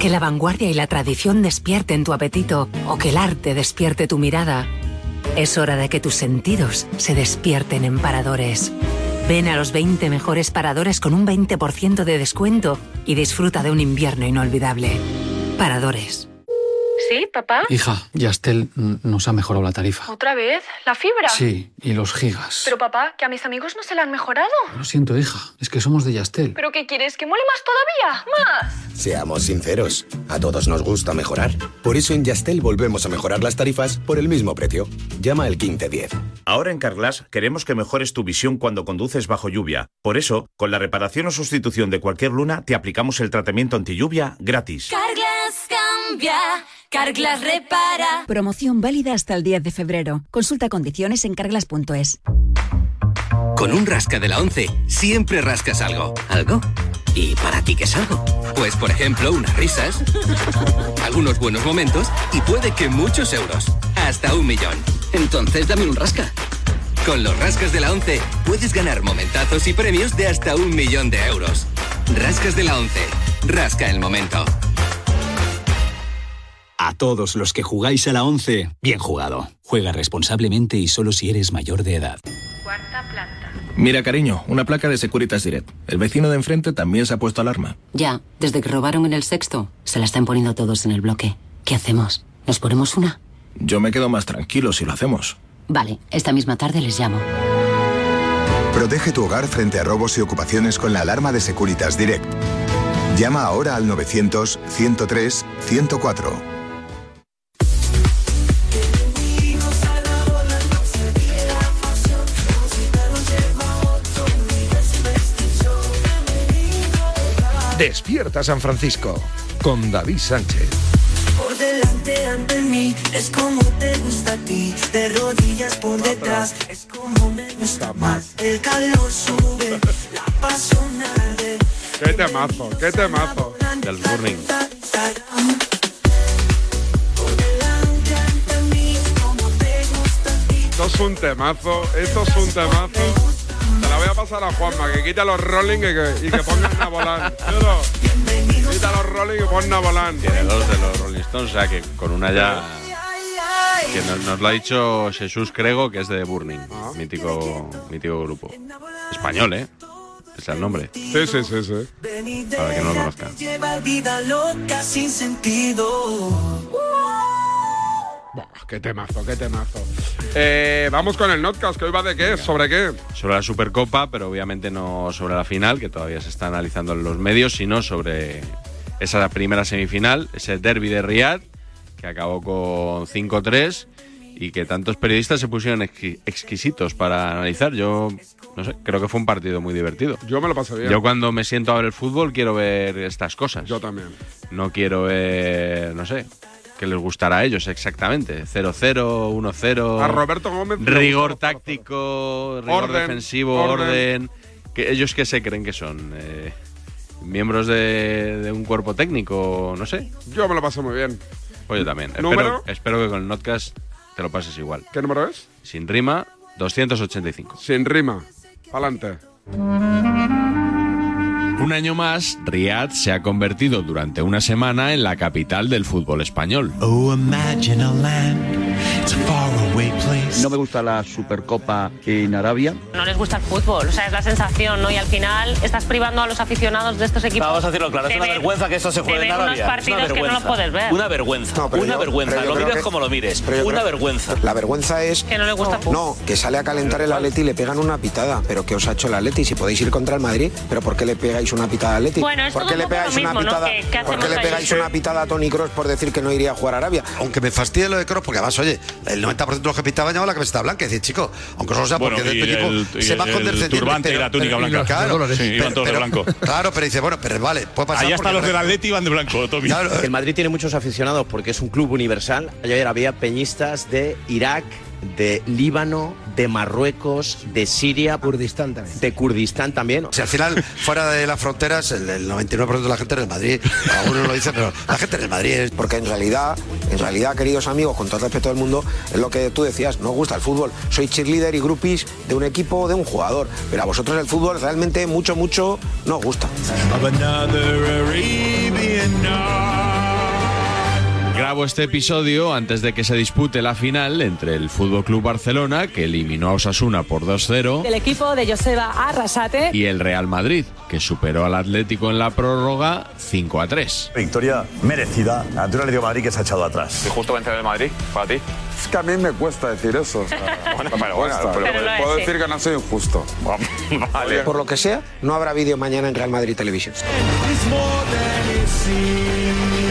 que la vanguardia y la tradición despierten tu apetito o que el arte despierte tu mirada, es hora de que tus sentidos se despierten en paradores. Ven a los 20 mejores paradores con un 20% de descuento y disfruta de un invierno inolvidable. Paradores. ¿Sí, papá? Hija, Yastel nos ha mejorado la tarifa. ¿Otra vez? ¿La fibra? Sí, y los gigas. Pero papá, que a mis amigos no se la han mejorado. Lo siento, hija, es que somos de Yastel. ¿Pero qué quieres? ¿Que mole más todavía? ¡Más! Seamos sinceros, a todos nos gusta mejorar. Por eso en Yastel volvemos a mejorar las tarifas por el mismo precio. Llama al 1510. Ahora en Carglass queremos que mejores tu visión cuando conduces bajo lluvia. Por eso, con la reparación o sustitución de cualquier luna, te aplicamos el tratamiento anti lluvia gratis. Carglass cambia, Carglass repara. Promoción válida hasta el 10 de febrero. Consulta condiciones en carglass.es. Con un rasca de la 11 siempre rascas algo. ¿Algo? ¿Y para ti qué es algo? Pues por ejemplo unas risas, algunos buenos momentos y puede que muchos euros. Hasta un millón. Entonces dame un rasca. Con los rascas de la 11 puedes ganar momentazos y premios de hasta un millón de euros. Rascas de la 11. Rasca el momento. A todos los que jugáis a la 11, bien jugado. Juega responsablemente y solo si eres mayor de edad. Mira, cariño, una placa de Securitas Direct. El vecino de enfrente también se ha puesto alarma. Ya, desde que robaron en el sexto, se la están poniendo todos en el bloque. ¿Qué hacemos? ¿Nos ponemos una? Yo me quedo más tranquilo si lo hacemos. Vale, esta misma tarde les llamo. Protege tu hogar frente a robos y ocupaciones con la alarma de Securitas Direct. Llama ahora al 900-103-104. Despierta San Francisco con David Sánchez. Por delante ante mí, es como te gusta a ti. De rodillas por detrás, es como me gusta más. El calor sube, la pasión arde. Qué temazo, qué temazo. Del Burning. Esto es un temazo, esto es un temazo. A pasar a Juanma, que quita los rolling y que, y que ponga una volán. Pero, quita los rolling y pon una volán. Tiene dos de los Rolling Stones, o sea que con una ya. Que nos, nos lo ha dicho Jesús Crego, que es de Burning, Ah. mítico, mítico grupo. Español, ¿eh? Es el nombre. Sí, sí, sí, sí. Para que no lo conozcan. Lleva vida loca sin sentido. Qué temazo, qué temazo. Eh, vamos con el notcast, que hoy va de qué, sobre qué. Sobre la Supercopa, pero obviamente no sobre la final, que todavía se está analizando en los medios, sino sobre esa primera semifinal, ese derby de Riyadh, que acabó con 5-3 y que tantos periodistas se pusieron exqui- exquisitos para analizar. Yo, no sé, creo que fue un partido muy divertido. Yo me lo pasé bien. Yo cuando me siento a ver el fútbol quiero ver estas cosas. Yo también. No quiero ver, no sé, que les gustará a ellos exactamente. 0-0, 1-0. A Roberto Gómez Rigor gusta táctico, rigor Orden, defensivo, orden. orden. Que ¿Ellos qué se creen que son? Eh, ¿Miembros de, de un cuerpo técnico? No sé. Yo me lo pasé muy bien. Pues yo también. Espero, espero que con el Notcast te lo pases igual. ¿Qué número es? Sin rima, 285. Sin rima. Adelante. Un año más, Riyadh se ha convertido durante una semana en la capital del fútbol español. Oh, No me gusta la Supercopa en Arabia. No les gusta el fútbol, o sea, es la sensación, ¿no? Y al final estás privando a los aficionados de estos equipos. Vamos a decirlo claro, es una ver- vergüenza que esto se juegue en Arabia. unos Es una partidos que no vergüenza. lo puedes ver. Una vergüenza. No, pero una yo- vergüenza. Lo mires que- como lo mires. Una creo- vergüenza. La vergüenza es. Que no le gusta el fútbol. No, que sale a calentar el Atleti y le pegan una pitada. Pero ¿qué os ha hecho el Atleti? Si podéis ir contra el Madrid, ¿pero por qué le pegáis una pitada al Atleti? Bueno, es ¿Por qué le pegáis una mismo, ¿no? pitada? ¿Qué- qué ¿Por qué le ahí? pegáis una pitada a Tony Cross por decir que no iría a jugar a Arabia? Aunque me fastidie lo de Kroos, porque además, oye, el 90% de los que pintaban llevaban la camiseta blanca. Es decir, chico, aunque solo sea porque Bueno, de tu equipo el- se va el condescendiente. turbante y la túnica blanca. Claro, Sí, iban todos de blanco. Claro, pero dice, bueno, pero vale, puede pasar. Ahí hasta los del Atleti van de blanco, Tommy. El Madrid tiene muchos aficionados porque es un club universal. Ayer había peñistas de Irak, de Líbano, de Marruecos, de Siria. Kurdistán también. De Kurdistán también. Si al final, fuera de las fronteras, el, el 99% de la gente en el Madrid, algunos lo dicen, pero la gente en el Madrid es. Porque en realidad, en realidad, queridos amigos, con todo el respeto del mundo, es lo que tú decías, no os gusta el fútbol. Soy cheerleader y groupies de un equipo o de un jugador. Pero a vosotros el fútbol realmente mucho, mucho no os gusta. Grabo este episodio antes de que se dispute la final entre el Fútbol Club Barcelona, que eliminó a Osasuna por 2-0, Del equipo de Joseba Arrasate. y el Real Madrid, que superó al Atlético en la prórroga 5-3. Victoria merecida. Natural de Madrid que se ha echado atrás. ¿Y justo vencer el Madrid para ti? Es que a mí me cuesta decir eso. o sea, Bueno, bueno, pero- lo puedo decir que no soy injusto. vale. Por lo que sea, no habrá vídeo mañana en Real Madrid Televisión.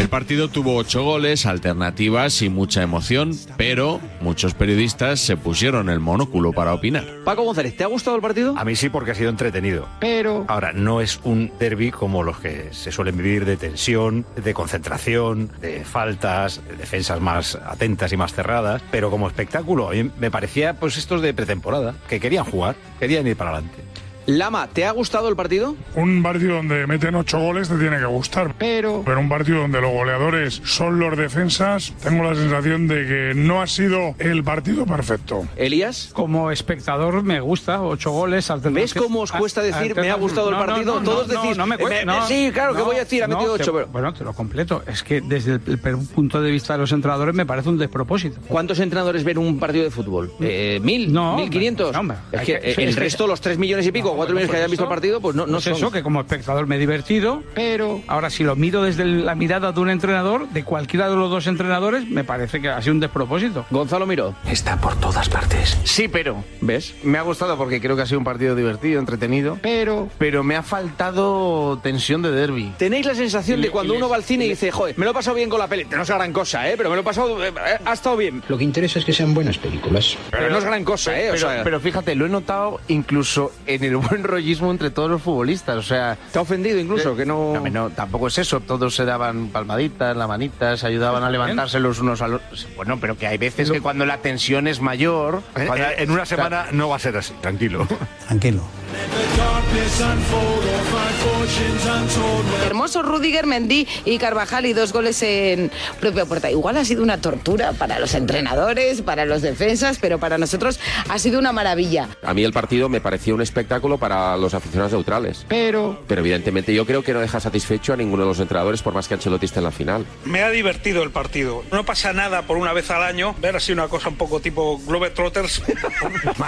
El partido tuvo ocho goles, alternativas y mucha emoción, pero muchos periodistas se pusieron el monóculo para opinar. Paco González, ¿te ha gustado el partido? A mí sí, porque ha sido entretenido. Pero. Ahora, no es un derby como los que se suelen vivir de tensión, de concentración, de faltas, de defensas más atentas y más cerradas. Pero como espectáculo, a mí me parecía, pues, estos de pretemporada, que querían jugar, querían ir para adelante. Lama, ¿te ha gustado el partido? Un partido donde meten ocho goles te tiene que gustar. Pero. Pero un partido donde los goleadores son los defensas, tengo la sensación de que no ha sido el partido perfecto. Elías. Como espectador me gusta, ocho goles. ¿Ves cómo os cuesta decir me ha gustado el No, no, partido? no, Todos no, decís, no me cuesta, "Eh, no, sí, claro, que voy a decir, ha metido te- ocho. pero- Bueno, te lo completo. Es que desde el, punto de vista de los entrenadores me parece un despropósito. ¿Cuántos entrenadores ven un partido de fútbol? Eh, ¿Mil? No, ¿Mil quinientos? no, hombre. es que eh, el es que- resto, los tres millones y pico, cuatro millones que hayan visto el partido, pues no, no Pues son. eso, que como espectador me he divertido, pero ahora si lo miro desde la mirada de un entrenador, de cualquiera de los dos entrenadores, me parece que ha sido un despropósito. Gonzalo Miró. Está por todas partes. Sí, pero. ¿Ves? Me ha gustado porque creo que ha sido un partido divertido, entretenido. Pero. Pero me ha faltado tensión de derby. ¿Tenéis la sensación de cuando uno va al cine y dice, joder, me lo he pasado bien con la peli? No es gran cosa, ¿eh? Pero me lo he pasado. eh, ha estado bien. Lo que interesa es que sean buenas películas. Pero, no es gran cosa, ¿eh? O Pero, sea, pero fíjate, lo he notado incluso en el buen rollismo entre todos los futbolistas. O sea. ¿Te ha ofendido incluso? que no... No, no, tampoco es eso. Todos se daban palmaditas, la manita, se ayudaban a levantarse los unos a los. Bueno, pero que hay veces que cuando la tensión es mayor. Cuando- eh, en una o sea, semana no va a ser así, tranquilo. Tranquilo. Hermoso Rudiger, Mendy y Carvajal y dos goles en propia puerta. Igual ha sido una tortura para los entrenadores, para los defensas, pero para nosotros ha sido una maravilla. A mí el partido me pareció un espectáculo para los aficionados neutrales. Pero... Pero evidentemente yo creo que no deja satisfecho a ninguno de los entrenadores por más que Ancelotti esté en la final. Me ha divertido el partido. No pasa nada por una vez al año ver así una cosa un poco tipo Globetrotters.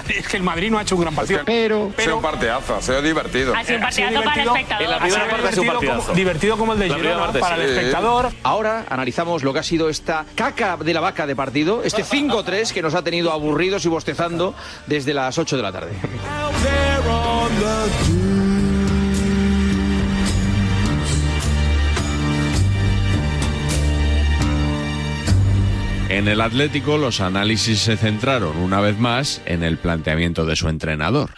es que el Madrid no ha hecho un gran partido. Pero, un partidazo, ha sido divertido. Ha sido un partidazo para el espectador. En la primera Ha sido parte ha sido un divertido como el de Girona parte, para sí. el espectador. Ahora analizamos lo que ha sido esta caca de la vaca de partido, este 5-3 que nos ha tenido aburridos y bostezando desde las 8 de la tarde. En el Atlético los análisis se centraron una vez más en el planteamiento de su entrenador.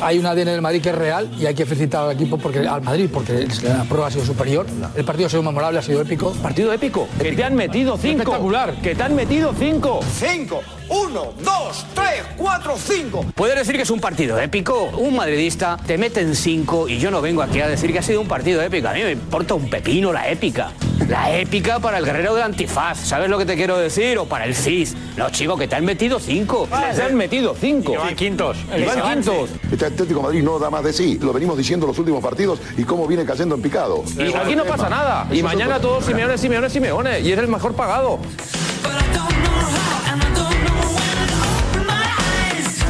Hay un ADN del Madrid que es real y hay que felicitar al equipo porque al Madrid porque la prueba ha sido superior. El partido ha sido memorable, ha sido épico. ¿Partido épico? Que te han metido cinco. Espectacular. Que te han metido cinco. Cinco. Uno, dos, tres, cuatro, cinco. Puedes decir que es un partido épico. Un madridista te mete en cinco y yo no vengo aquí a decir que ha sido un partido épico. A mí me importa un pepino la épica. La épica para el guerrero del antifaz. ¿Sabes lo que te quiero decir? O para el CIS. No, chico, que te han metido cinco. Te han metido cinco. Van quintos. Y van quintos. Este Atlético de Madrid no da más de sí. Lo venimos diciendo los últimos partidos y cómo viene cayendo en picado. Y aquí no pasa nada. Y mañana todos Simeone, Simeone, Simeone. Y es el mejor pagado.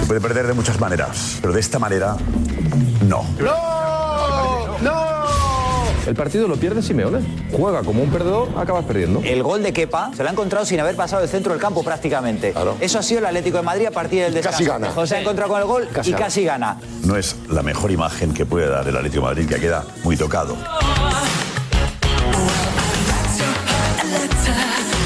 Se puede perder de muchas maneras, pero de esta manera, no. ¡No! El partido lo pierde Simeone. Juega como un perdedor, acabas perdiendo. El gol de Kepa se lo ha encontrado sin haber pasado el centro del campo prácticamente. Eso ha sido el Atlético de Madrid a partir del descanso. Casi gana. José ha encontrado con el gol Casi y gana. casi gana. No es la mejor imagen que puede dar el Atlético de Madrid, que queda muy tocado.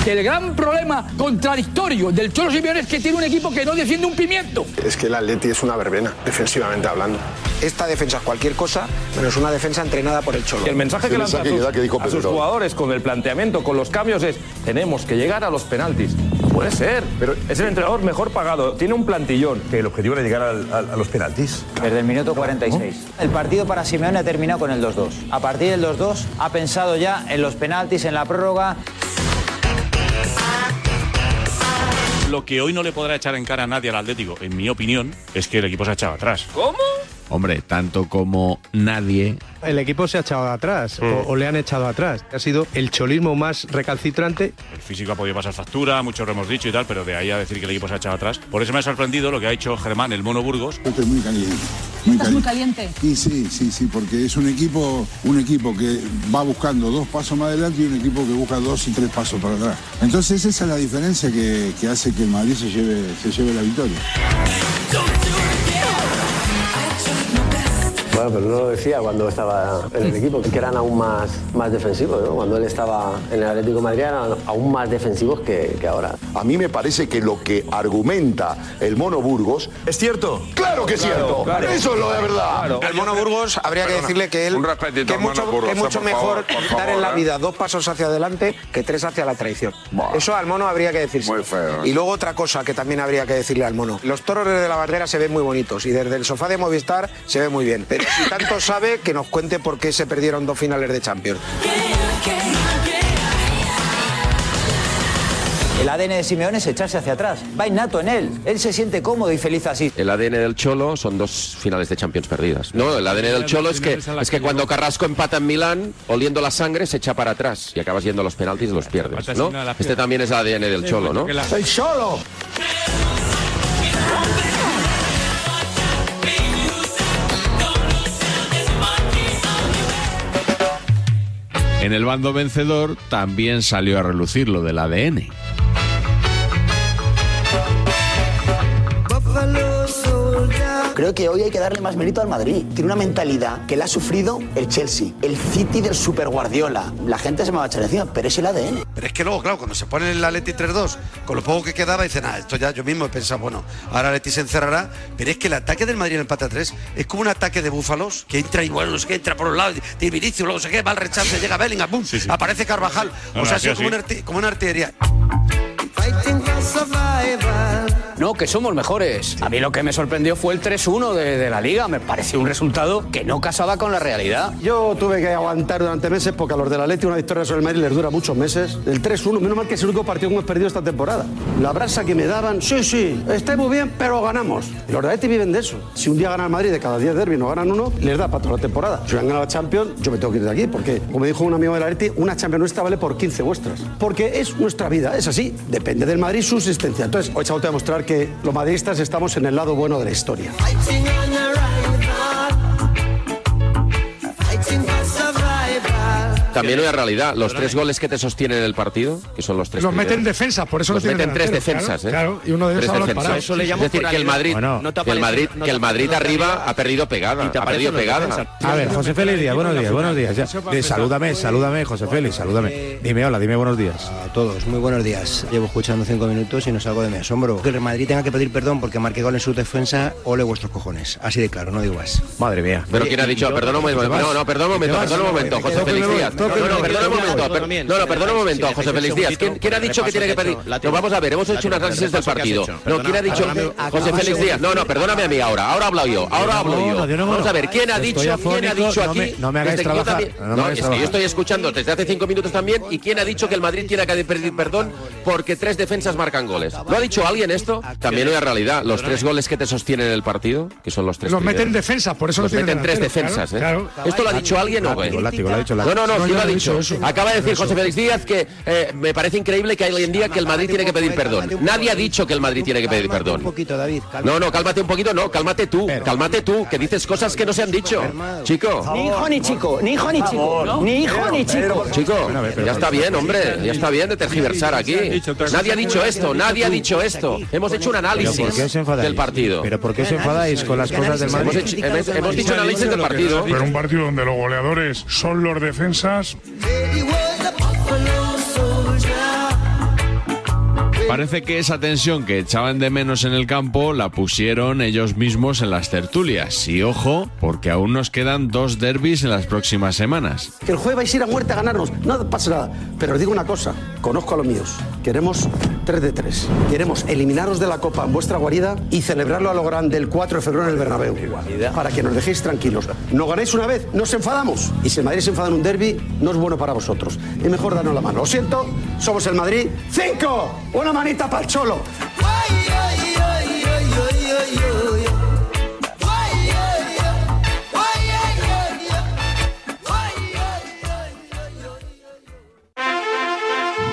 El gran problema contradictorio del Cholo Simeone es que tiene un equipo que no defiende un pimiento. Es que el Atleti es una verbena, defensivamente hablando. Esta defensa es cualquier cosa, menos una defensa entrenada por el Cholo. Y el mensaje que lanza a sus, a sus jugadores con el planteamiento, con los cambios es tenemos que llegar a los penaltis. Puede ser, pero es el entrenador mejor pagado, tiene un plantillón. Que el objetivo era llegar al- al- a los penaltis. Desde el minuto 46. El partido para Simeone ha terminado con el 2-2. A partir del 2-2 ha pensado ya en los penaltis, en la prórroga. Lo que hoy no le podrá echar en cara a nadie al Atlético, en mi opinión, es que el equipo se ha echado atrás. ¿Cómo? Hombre, tanto como nadie El equipo se ha echado atrás Mm. o, o le han echado atrás. Ha sido el cholismo más recalcitrante. El físico ha podido pasar factura, mucho lo hemos dicho y tal, pero de ahí a decir que el equipo se ha echado atrás. Por eso me ha sorprendido lo que ha hecho Germán, el mono Burgos. Estoy muy caliente. Estás muy caliente. Y sí, sí, sí, porque es un equipo, un equipo que va buscando dos pasos más adelante y un equipo que busca dos y tres pasos para atrás. Entonces esa es la diferencia que, que hace que el Madrid se lleve, se lleve la victoria. Bueno, pero no lo decía cuando estaba en el equipo, que eran aún más, más defensivos, ¿no? Cuando él estaba en el Atlético de Madrid eran aún más defensivos que, que ahora. A mí me parece que lo que argumenta el Mono Burgos... ¿Es cierto? ¡Claro que es Claro, cierto! claro. Eso es lo de verdad. Al Mono Burgos habría que decirle que él Un respetito que mucho, Burgos, que mucho mejor favor, dar en la ¿eh? vida dos pasos hacia adelante que tres hacia la traición. Eso al mono habría que decirse. Muy feo, ¿eh? Y luego otra cosa que también habría que decirle al mono. Los toros desde la bandera se ven muy bonitos y desde el sofá de Movistar se ve muy bien. Pero si tanto sabe, que nos cuente por qué se perdieron dos finales de Champions. El ADN de Simeone es echarse hacia atrás. Va innato en él. Él se siente cómodo y feliz así. El ADN del Cholo son dos finales de Champions perdidas. No, el ADN del Cholo es que, es que cuando Carrasco empata en Milán, oliendo la sangre, se echa para atrás y acabas yendo a los penaltis y los pierdes. ¿no? Este también es el ADN del Cholo, ¿no? ¡El solo! En el bando vencedor también salió a relucir lo del ADN. Creo que hoy hay que darle más mérito al Madrid. Tiene una mentalidad que la ha sufrido el Chelsea, el City del Super Guardiola. La gente se me va a echar encima, pero es el ADN. Pero es que luego, claro, cuando se pone el Atleti 3-2, con lo poco que quedaba, dicen, ah, esto ya yo mismo he pensado, bueno, ahora Atleti se encerrará. Pero es que el ataque del Madrid en el empate a 3 es como un ataque de búfalos que entra y bueno, no sé qué, entra por un lado, tiene Vinicius, luego no sé qué, va al rechace, llega Bellingham, boom, aparece Carvajal. No, o sea, ha sido como, sí. una como una artillería. No, que somos mejores. A mí lo que me sorprendió fue el 3-1 de, de la liga. Me pareció un resultado que no casaba con la realidad. Yo tuve que aguantar durante meses porque a los de la Leti una victoria sobre el Madrid les dura muchos meses. El 3-1, menos mal que es el único partido que hemos perdido esta temporada. La brasa que me daban, sí, sí, está muy bien, pero ganamos. Y los de la Leti viven de eso. Si un día gana el Madrid de cada 10 derbis no ganan uno, les da para toda la temporada. Si han ganado la Champions, yo me tengo que ir de aquí porque, como dijo un amigo de la Leti, una Champions nuestra vale por 15 vuestras. Porque es nuestra vida, es así. Depende del Madrid su existencia. Entonces, hoy vuelto a demostrar que los madridistas estamos en el lado bueno de la historia. También hay realidad. Los tres goles que te sostienen el partido, que son los tres Los meten primeros, defensa, por eso los meten tres defensas, claro, ¿eh? claro, y uno de ellos Tres a balón defensas. Eso le es decir, que el Madrid, Bueno, no te que el Madrid, no que el Madrid arriba ha perdido pegada, ha perdido pegada. defensas. A ver, José Félix Díaz, buenos días, buenos días. Ya, eh, salúdame, salúdame, José Félix, salúdame. Dime hola, dime buenos días. A todos, muy buenos días. Llevo escuchando cinco minutos y no salgo de mi asombro. Que el Madrid tenga que pedir perdón porque marque gol en su defensa, ole vuestros cojones. Así de claro, no digo más. Madre mía. Pero quién ha dicho, perdona un momento, no, no, perdona un momento, perdona un momento, José Félix Díaz. No, no, perdona un momento, no, no, perdona un momento, José Félix Díaz. ¿Quién, ha dicho que tiene que pedir? No, vamos a ver, hemos hecho un análisis del partido. No, ¿quién ha dicho? José Félix Díaz. No, no, perdóname a mí ahora. Ahora hablo yo. Ahora hablo yo. Vamos a ver, ¿quién ha dicho? ¿Quién ha dicho aquí? no me hagáis trabajar, no es que yo estoy escuchando desde hace cinco minutos también. ¿Y quién ha dicho que el Madrid tiene que pedir perdón porque tres defensas marcan goles? ¿Lo ha dicho alguien esto? También es realidad. Los tres goles que te sostienen el partido, que son los tres Los meten primeros. defensa, por eso Los meten tres defensas, ¿eh? ¿Esto lo ha dicho alguien o No, no, no, No, ¿quién yo lo he dicho? dicho eso. Acaba de decir Eso. José Félix Díaz que eh, me parece increíble que hoy en día que el Madrid tiene que pedir perdón. Nadie ha dicho que el Madrid tiene que pedir Un perdón. poquito, David. No, no, cálmate un poquito, no, cálmate tú, cálmate tú, que dices cosas que no se han dicho. Chico. Ni hijo ni chico, ni hijo ni chico, ni hijo ni chico. Chico, ya está bien, hombre, ya está bien de tergiversar aquí. Nadie ha dicho esto, nadie ha dicho esto. Hemos hecho un ¿Pero análisis del partido. ¿Pero por qué os enfadáis con las cosas del Madrid? Hemos, hecho, hemos- hemos dicho un análisis del partido. Pero un partido donde los goleadores son los defensas. Parece que esa tensión que echaban de menos en el campo la pusieron ellos mismos en las tertulias. Y ojo, porque aún nos quedan dos derbis en las próximas semanas. Que el jueves vais a ir a muerte a ganarnos. No pasa nada. Pero os digo una cosa. Conozco a los míos. Queremos 3 de 3. Queremos eliminaros de la Copa en vuestra guarida y celebrarlo a lo grande el 4 de febrero en el Bernabéu. Para que nos dejéis tranquilos. No ganéis una vez, nos enfadamos. Y si el Madrid se enfada en un derby, no es bueno para vosotros. Es mejor darnos la mano. Lo siento, somos el Madrid. ¡Cinco! Una manita para el cholo.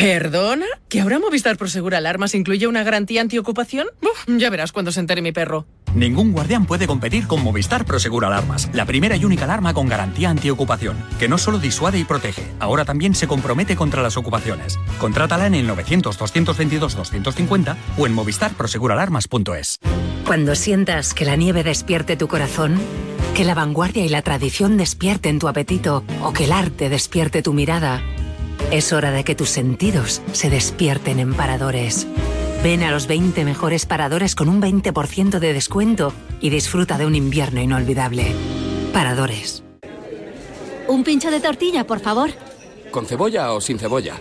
¿Perdona? ¿Que ahora Movistar Prosegur Alarmas incluye una garantía antiocupación? Uf, ya verás cuando se entere mi perro. Ningún guardián puede competir con Movistar Prosegur Alarmas, la primera y única alarma con garantía antiocupación, que no solo disuade y protege, ahora también se compromete contra las ocupaciones. Contrátala en el 900-222-250 o en movistarproseguralarmas.es. Cuando sientas que la nieve despierte tu corazón, que la vanguardia y la tradición despierten tu apetito o que el arte despierte tu mirada, es hora de que tus sentidos se despierten en paradores. Ven a los 20 mejores paradores con un 20% de descuento y disfruta de un invierno inolvidable. Paradores. Un pincho de tortilla, por favor. ¿Con cebolla o sin cebolla?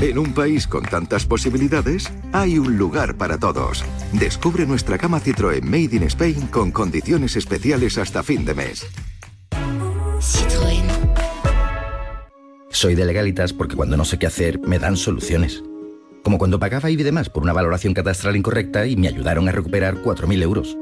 En un país con tantas posibilidades, hay un lugar para todos. Descubre nuestra cama Citroën Made in Spain con condiciones especiales hasta fin de mes. Soy de legalitas porque cuando no sé qué hacer me dan soluciones. Como cuando pagaba y demás por una valoración catastral incorrecta y me ayudaron a recuperar 4.000 euros.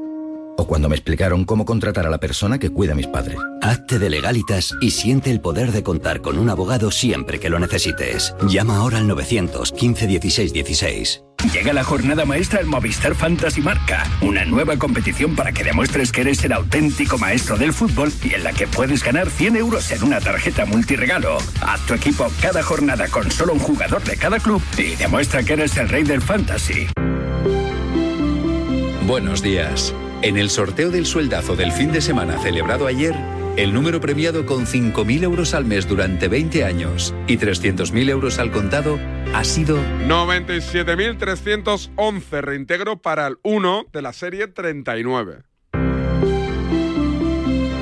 O cuando me explicaron cómo contratar a la persona que cuida a mis padres. Hazte de legalitas y siente el poder de contar con un abogado siempre que lo necesites. Llama ahora al 915 16 16. Llega la jornada maestra en Movistar Fantasy Marca, una nueva competición para que demuestres que eres el auténtico maestro del fútbol y en la que puedes ganar 100 euros en una tarjeta multiregalo. Haz tu equipo cada jornada con solo un jugador de cada club y demuestra que eres el rey del fantasy. Buenos días. En el sorteo del sueldazo del fin de semana celebrado ayer, el número premiado con 5.000 euros al mes durante 20 años y 300.000 euros al contado ha sido 97.311 reintegro para el 1 de la serie 39.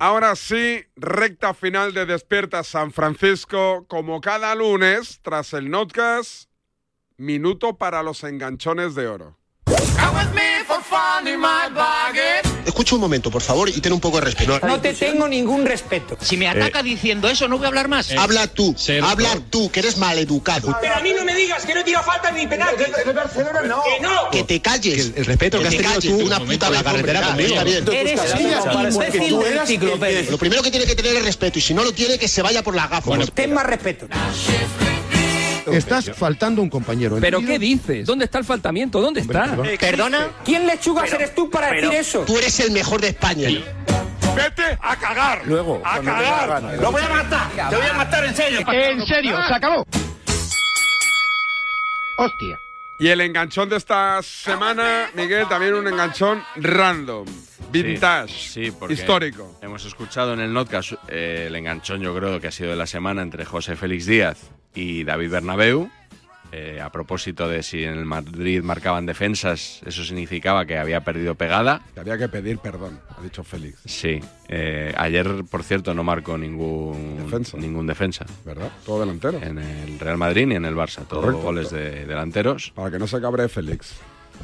Ahora sí, recta final de Despierta San Francisco, como cada lunes, tras el notcast, minuto para los enganchones de oro. Escucha un momento, por favor, y ten un poco de respeto. No te tengo ningún respeto. Si me ataca diciendo eso, no voy a hablar más. habla tú, habla tú, que eres maleducado. Pero a mí no me digas que no tira falta ni penal. De, Barcelona no. Que no. Que te calles. El, respeto que, has tenido tú una puta la carretera conmigo. Eres un imbécil del. Lo primero que tiene que tener es respeto, y si no lo tiene, que se vaya por las gafas. Ten más respeto. Estás faltando un compañero. ¿Pero qué dices? ¿Dónde está el faltamiento? ¿Dónde está? ¿Perdona? ¿Quién lechugas eres tú para decir eso? Tú eres el mejor de España. Vete a cagar. Luego. A cagar. Lo voy a matar. Te voy a matar en serio. En serio, se acabó. Hostia. Y el enganchón de esta semana, Miguel, también un enganchón random. Vintage, Sí, porque histórico. Hemos escuchado en el notcast eh, el enganchón, yo creo que ha sido de la semana entre José Félix Díaz y David Bernabeu. Eh, a propósito de si en el Madrid marcaban defensas, eso significaba que había perdido pegada. Te había que pedir perdón, ha dicho Félix. Sí. Eh, ayer, por cierto, no marcó ningún Defensa. ningún defensa. ¿Verdad? Todo delantero. En el Real Madrid ni en el Barça. Todos goles de delanteros. Para que no se cabre Félix.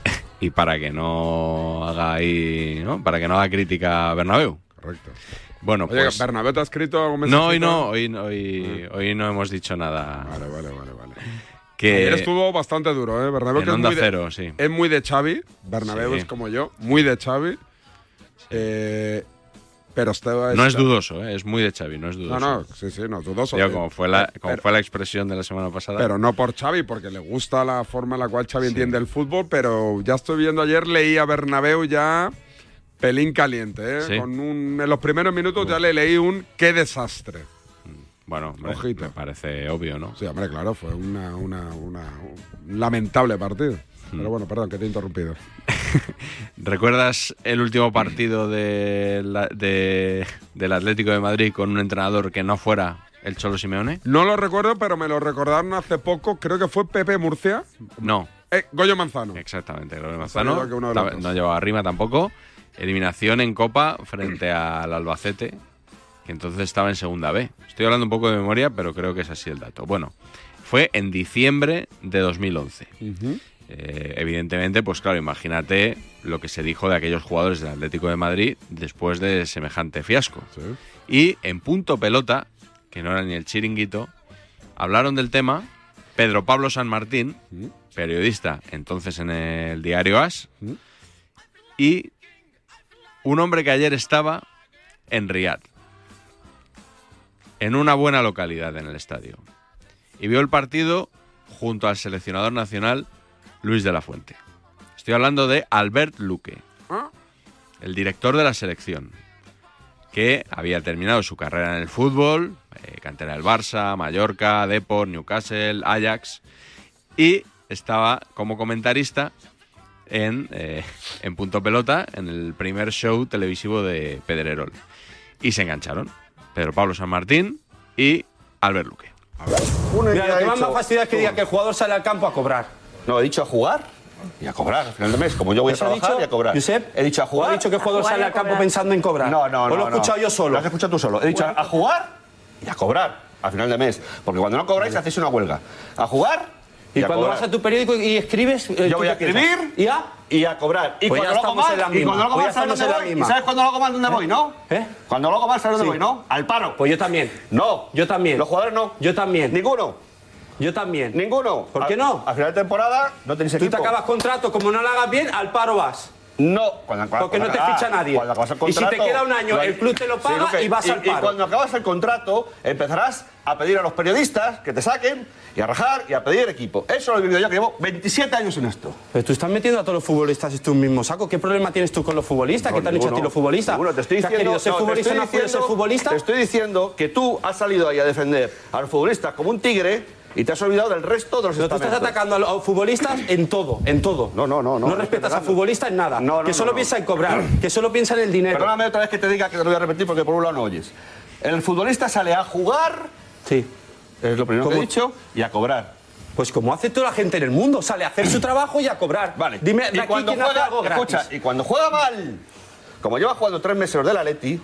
Y para que no haga ahí. ¿no? Para que no haga crítica a Bernabeu. Correcto. Bueno, Oye, pues. Bernabéu te ha escrito algún No, hoy no, hoy, no- hoy, hoy no hemos dicho nada. Vale, vale, vale, vale. Que Ayer estuvo bastante duro, ¿eh? Bernabéu En que es muy de- Cero, sí. Es muy de Xavi. Bernabéu Sí. es como yo, muy de Xavi. Eh, pero Esteba no es dudoso, ¿eh? es muy de Xavi, no es No, dudoso. no, sí, sí, no es dudoso. Como fue, la, pero- como fue la expresión de la semana pasada. Pero no por Xavi, porque le gusta la forma en la cual Xavi entiende el fútbol, pero ya estoy viendo ayer, leí a Bernabéu ya pelín caliente, ¿eh? Con un, en los primeros minutos ya le leí un qué desastre. Bueno, hombre, Ojito. me parece obvio, ¿no? Sí, hombre, claro, fue una, una, una- un lamentable partido. Hmm. Pero bueno, perdón, que te he interrumpido. ¿Recuerdas el último partido de la- de- del Atlético de Madrid con un entrenador que no fuera el Cholo Simeone? No lo recuerdo, pero me lo recordaron hace poco, creo que fue Pepe Murcia. No. Eh, Goyo Manzano. Exactamente, Sabía Manzano. dos. no llevaba rima tampoco. Eliminación en Copa frente al Albacete, que entonces estaba en Segunda B. Estoy hablando un poco de memoria, pero creo que es así el dato. Bueno, fue en diciembre de 2011. Eh, evidentemente, pues claro, imagínate lo que se dijo de aquellos jugadores del Atlético de Madrid después de semejante fiasco. Y en punto pelota, que no era ni el chiringuito, hablaron del tema Pedro Pablo San Martín, periodista entonces en el diario As, y un hombre que ayer estaba en Riyadh, en una buena localidad en el estadio, y vio el partido junto al seleccionador nacional Luis de la Fuente. Estoy hablando de Albert Luque, el director de la selección, que había terminado su carrera en el fútbol, eh, cantera del Barça, Mallorca, Depor, Newcastle, Ajax, y estaba como comentarista en, eh, en Punto Pelota, en el primer show televisivo de Pedrerol. Y se engancharon Pedro Pablo San Martín y Albert Luque. Mira, lo que más me fastidia es que diga que el jugador sale al campo a cobrar. No, he dicho a jugar y a cobrar al final de mes. Como yo voy a ¿Eso ha trabajar dicho? y a cobrar. Josep, he dicho a ¿O jugar. ha dicho que el jugador sale al campo pensando en cobrar? No, no, ¿O no. lo he no. escuchado yo solo? Lo has escuchado tú solo. He dicho a jugar y a cobrar al final de mes. Porque cuando no cobráis hacéis una huelga. A jugar y, Y a cuando cobrar. vas a tu periódico y escribes... eh, Yo ¿tú voy a piensas? escribir ¿Y a? Y a cobrar. Y Pues cuando lo hago mal, en la y cuando lo hago Pues mal, ya ¿sabes estamos dónde voy? ¿Y sabes cuando lo hago mal dónde voy, no? ¿Eh? Cuando lo hago mal, ¿sabes dónde voy, no? Al paro. Pues yo también. No. Yo también. Los jugadores no. Yo también. Ninguno. Yo también. Ninguno. ¿Por qué no? A final de temporada no tenéis Tú equipo. te acabas contrato, como no lo hagas bien, al paro vas. No, cuando, cuando- Porque no te ficha ah, nadie. El Y si te contrato, queda un año, el club te lo paga y vas al Y paro. cuando acabas el contrato, empezarás a pedir a los periodistas que te saquen y a rajar y a pedir equipo. Eso lo he vivido yo, que llevo 27 años en esto. Pero tú estás metiendo a todos los futbolistas en tu mismo saco. ¿Qué problema tienes tú con los futbolistas? No, ¿Qué te han dicho a ti los futbolistas? Ninguno. te estoy ¿Que has diciendo, querido ser no, te futbolista estoy y no diciendo- futbolista? Te estoy diciendo que tú has salido ahí a defender a los futbolistas como un tigre y te has olvidado del resto de los Pero tú estás atacando a los futbolistas en todo, en todo. No, no, no. No, No respetas a futbolistas en nada. No, no, que solo no, no. piensa en cobrar, que solo piensa en el dinero. Perdóname otra vez que te diga que te lo voy a repetir porque por un lado no oyes. El futbolista sale a jugar, Sí. es lo primero que he ¿Cómo? dicho, y a cobrar. Pues como hace toda la gente en el mundo, sale a hacer su trabajo y a cobrar. Vale. Dime, y aquí cuando juega, algo escucha, y cuando juega mal, como lleva jugando tres meses los del Atleti,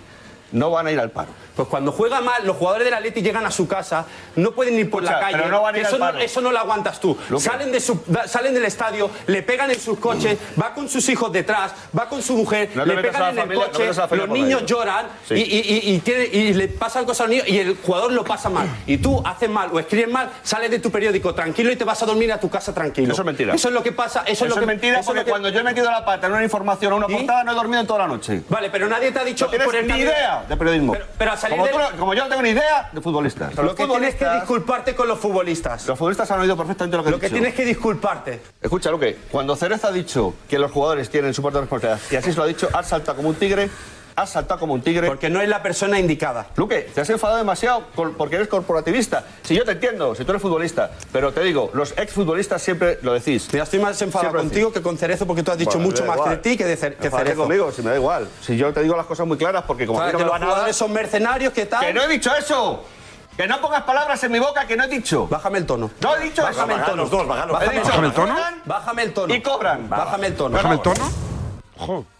no van a ir al paro. Pues cuando juega mal, los jugadores del Atleti llegan a su casa, no pueden ir por Escucha, la calle. pero no van a ir eso, al no, paro. eso no lo aguantas tú. Salen, de su- salen del estadio, le pegan en sus coches, va con sus hijos detrás, va con su mujer, No le pegan en el familia- no coche, familia los niños lloran Sí. y, y- tiene- y le pasan cosas a los niños y el jugador lo pasa mal. Y tú haces mal o escribes mal, sales de tu periódico tranquilo y te vas a dormir a tu casa tranquilo. Eso es mentira. Eso es lo que pasa. Eso, Eso, es lo es que mentira porque que- cuando yo he metido la pata en una información o una portada no he dormido en toda la noche. Vale, pero nadie te ha dicho No por el ni camino- idea de periodismo. Pero- pero al salir como, del- tú como yo no tengo ni idea de futbolistas. Lo Los que tienes que futbolistas- disculparte con los futbolistas. Los futbolistas han oído perfectamente lo que he Lo que dicho. tienes que disculparte. Escucha, Luque, cuando Cereza ha dicho que los jugadores tienen su parte de responsabilidad, y así se lo ha dicho, has saltado como un tigre, has saltado como un tigre. Porque no es la persona indicada. Luque, te has enfadado demasiado porque eres corporativista. Si yo te entiendo, si tú eres futbolista, pero te digo, los exfutbolistas siempre lo decís. Mira, estoy más enfadado Siempre contigo que con Cerezo porque tú has dicho Bueno, mucho más que de igual. ti que de, Cer- que Cerezo. conmigo, si me da igual. Si yo te digo las cosas muy claras, porque como a Claro, mí no que los jugadores son mercenarios, ¿qué tal? ¡Que no he dicho eso! ¡Que no pongas palabras en mi boca que no he dicho! Bájame el tono. No he dicho Bájame eso. el tono. Los dos, bájalo. Bájame He dicho, ¿Bájame el tono? Bájame el tono. Y cobran. Bájame el tono. Bájame el tono. Bájame el tono.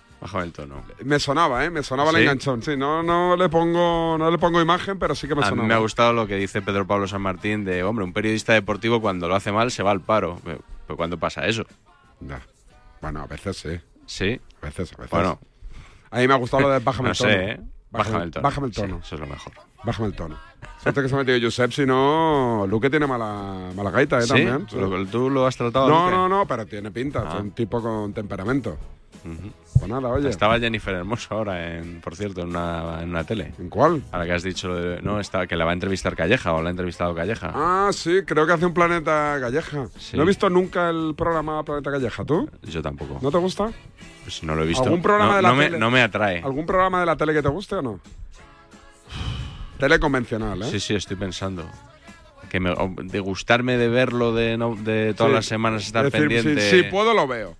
Me sonaba, ¿eh? Me sonaba el ¿Sí? enganchón. Sí, no, no, le pongo, no le pongo imagen, pero sí que me A mí sonaba. me ha gustado lo que dice Pedro Pablo San Martín de, hombre, un periodista deportivo cuando lo hace mal se va al paro. Pero, pero ¿cuándo pasa eso? Ya. Bueno, a veces sí. Sí. A veces, a veces. Bueno, A mí me ha gustado lo de bájame no el tono. sé, ¿eh? Bájame el tono. Bájame el Sí, tono. eso es lo mejor. Bájame el tono. Suerte que se ha metido Josep, si no, Luque tiene mala, mala gaita, ¿eh? ¿Sí? También. Sí. ¿Lo- ¿Tú lo has tratado No, Luque? no, no, pero tiene pinta. Ah. Es un tipo con temperamento. Pues nada, oye. Estaba Jennifer Hermoso ahora, en, por cierto, en una, en una tele. ¿En cuál? Ahora que has dicho lo de- no, está, que la va a entrevistar Calleja o la ha entrevistado Calleja. Ah, sí, creo que hace un Planeta Calleja. Sí. No he visto nunca el programa Planeta Calleja, ¿tú? Yo tampoco. ¿No te gusta? Pues no lo he visto. ¿Algún programa no, de la no me, tele? no me atrae. ¿Algún programa de la tele que te guste o no? Tele convencional, ¿eh? Sí, sí, estoy pensando. Que me, de gustarme de verlo, de, no, de todas Sí. las semanas estar Es decir, pendiente. Si, si puedo, lo veo.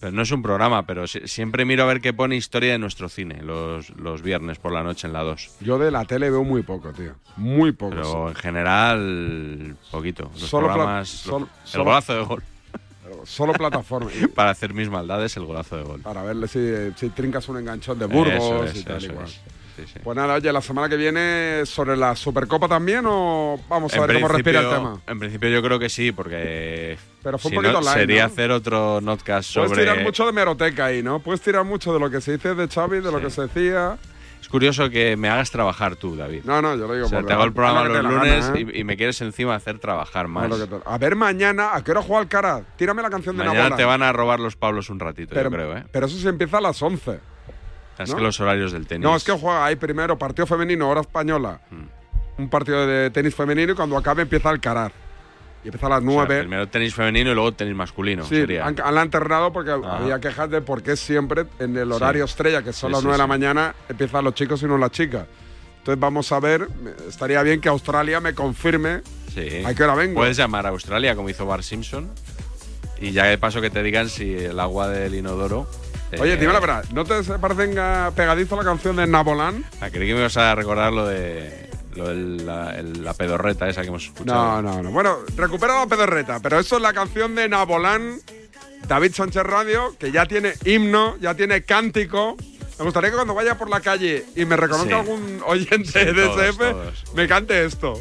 Pero no es un programa, pero si- siempre miro a ver qué pone historia de nuestro cine los, los viernes por la noche en la 2. Yo de la tele veo muy poco, tío. Muy poco. Pero en general, poquito. Los Solo programas. solo- el golazo de gol. Solo plataforma. Para hacer mis maldades, el golazo de gol. Para verle si, si trincas un enganchón de Burgos Eso es, y tal eso igual. es. Pues nada, oye, la semana que viene sobre la Supercopa también o vamos a ver cómo respira el tema. En principio yo creo que sí, porque Pero fue un si poquito no, online, sería ¿no? hacer otro Puedes sobre... tirar mucho de meroteca ahí, ¿no? Puedes tirar mucho de lo que se dice de Xavi, de lo que se decía. Es curioso que me hagas trabajar tú, David. No, no, yo lo digo O sea, te hago el programa los lunes gana, ¿eh? y, y me quieres encima hacer trabajar más. que te- A ver mañana, ¿a qué hora juega el cara? Tírame la canción de Mañana te van a robar los Pablos un ratito, pero, yo creo, ¿eh? pero eso se empieza a las 11. Es ¿no? que los horarios del tenis. No, es que juega ahí primero partido femenino, hora española. Mm. Un partido de tenis femenino y cuando acabe empieza el carar. Y empieza a las O sea, 9. primero tenis femenino y luego tenis masculino. Sí, sería. han, han alternado porque Ah. había quejas de por qué siempre en el horario estrella, que son Sí, las sí, 9 de la sí. mañana, empiezan los chicos y no las chicas. Entonces vamos a ver, estaría bien que Australia me confirme Sí. a qué hora vengo. Puedes llamar a Australia, como hizo Bar Simpson, y ya de paso que te digan si el agua del inodoro. Oye, eh, dime la verdad, ¿no te parecen ah, pegadizo la canción de Nabolán? ah, creí que me ibas a recordar lo de, lo de la, el- la pedorreta esa que hemos escuchado. No, no, no. Bueno, recupera la pedorreta, pero eso es la canción de Nabolán, David Sánchez Radio, que ya tiene himno, ya tiene cántico. Me gustaría que cuando vaya por la calle y me reconozca Sí. algún oyente Sí, de todos, SF, todos. me cante esto.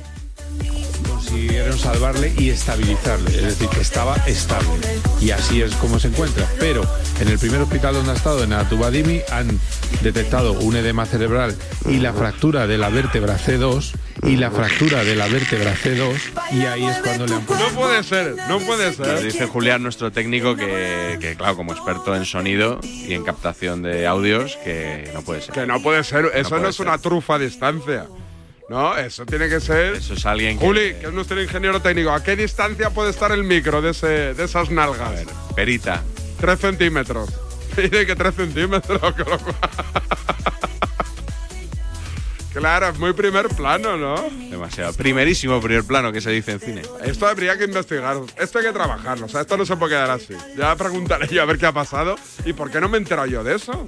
Consiguieron salvarle y estabilizarle, es decir, que estaba estable. Y así es como se encuentra. Pero en el primer hospital donde ha estado, en Atubadimi, han detectado un edema cerebral y la fractura de la vértebra C2 y la fractura de la vértebra C2 y ahí es cuando le han puesto... No puede ser, no puede Nos ser. dice Julián, nuestro técnico, que, que, claro, como experto en sonido y en captación de audios, que no puede ser. Que no puede ser, eso no, es ser. una trufa a distancia. No, eso tiene que ser. Eso es alguien que. Juli, que es nuestro ingeniero técnico, ¿a qué distancia puede estar el micro de, ese, de esas nalgas? Perita. Tres centímetros. Dice que tres centímetros, con lo cual- Claro, es muy primer plano, ¿no? Demasiado. Primerísimo primer plano que se dice en cine. Esto habría que investigar. Esto hay que trabajarlo. O sea, esto no se puede quedar así. Ya preguntaré yo a ver qué ha pasado. ¿Y por qué no me he enterado yo de eso?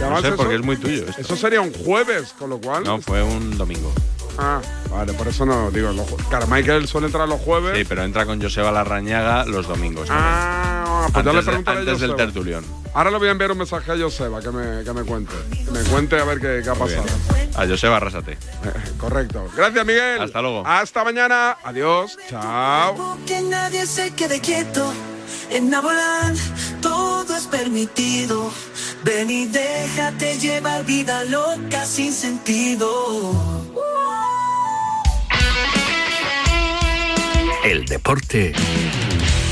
No sé, eso- porque es muy tuyo. esto. Eso sería un jueves, con lo cual. No, fue un domingo. Ah, vale, por eso no digo. Los, Carmichael suele entrar los jueves. Sí, pero entra con Joseba Larrañaga los domingos. Ah, pues ya le antes de- preguntaré a antes del tertulión. Ahora le voy a enviar un mensaje a Joseba que me, que me cuente. Que me cuente a ver qué, qué ha bien. pasado. A Joseba, arrásate. Correcto. Gracias, Miguel. Hasta luego. Hasta mañana. Adiós. Chao. Que nadie se quede quieto. En Nabolán todo es permitido. Ven y déjate llevar vida loca sin sentido. El deporte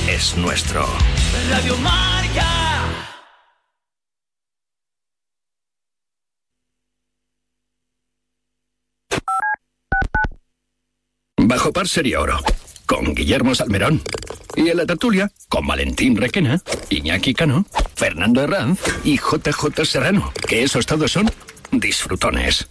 es nuestro. Radio Marca. Bajo par sería oro. Con Guillermo Salmerón. Y en la tertulia, con Valentín Requena, Iñaki Cano, Fernando Herranz y JJ Serrano. Que esos todos son disfrutones.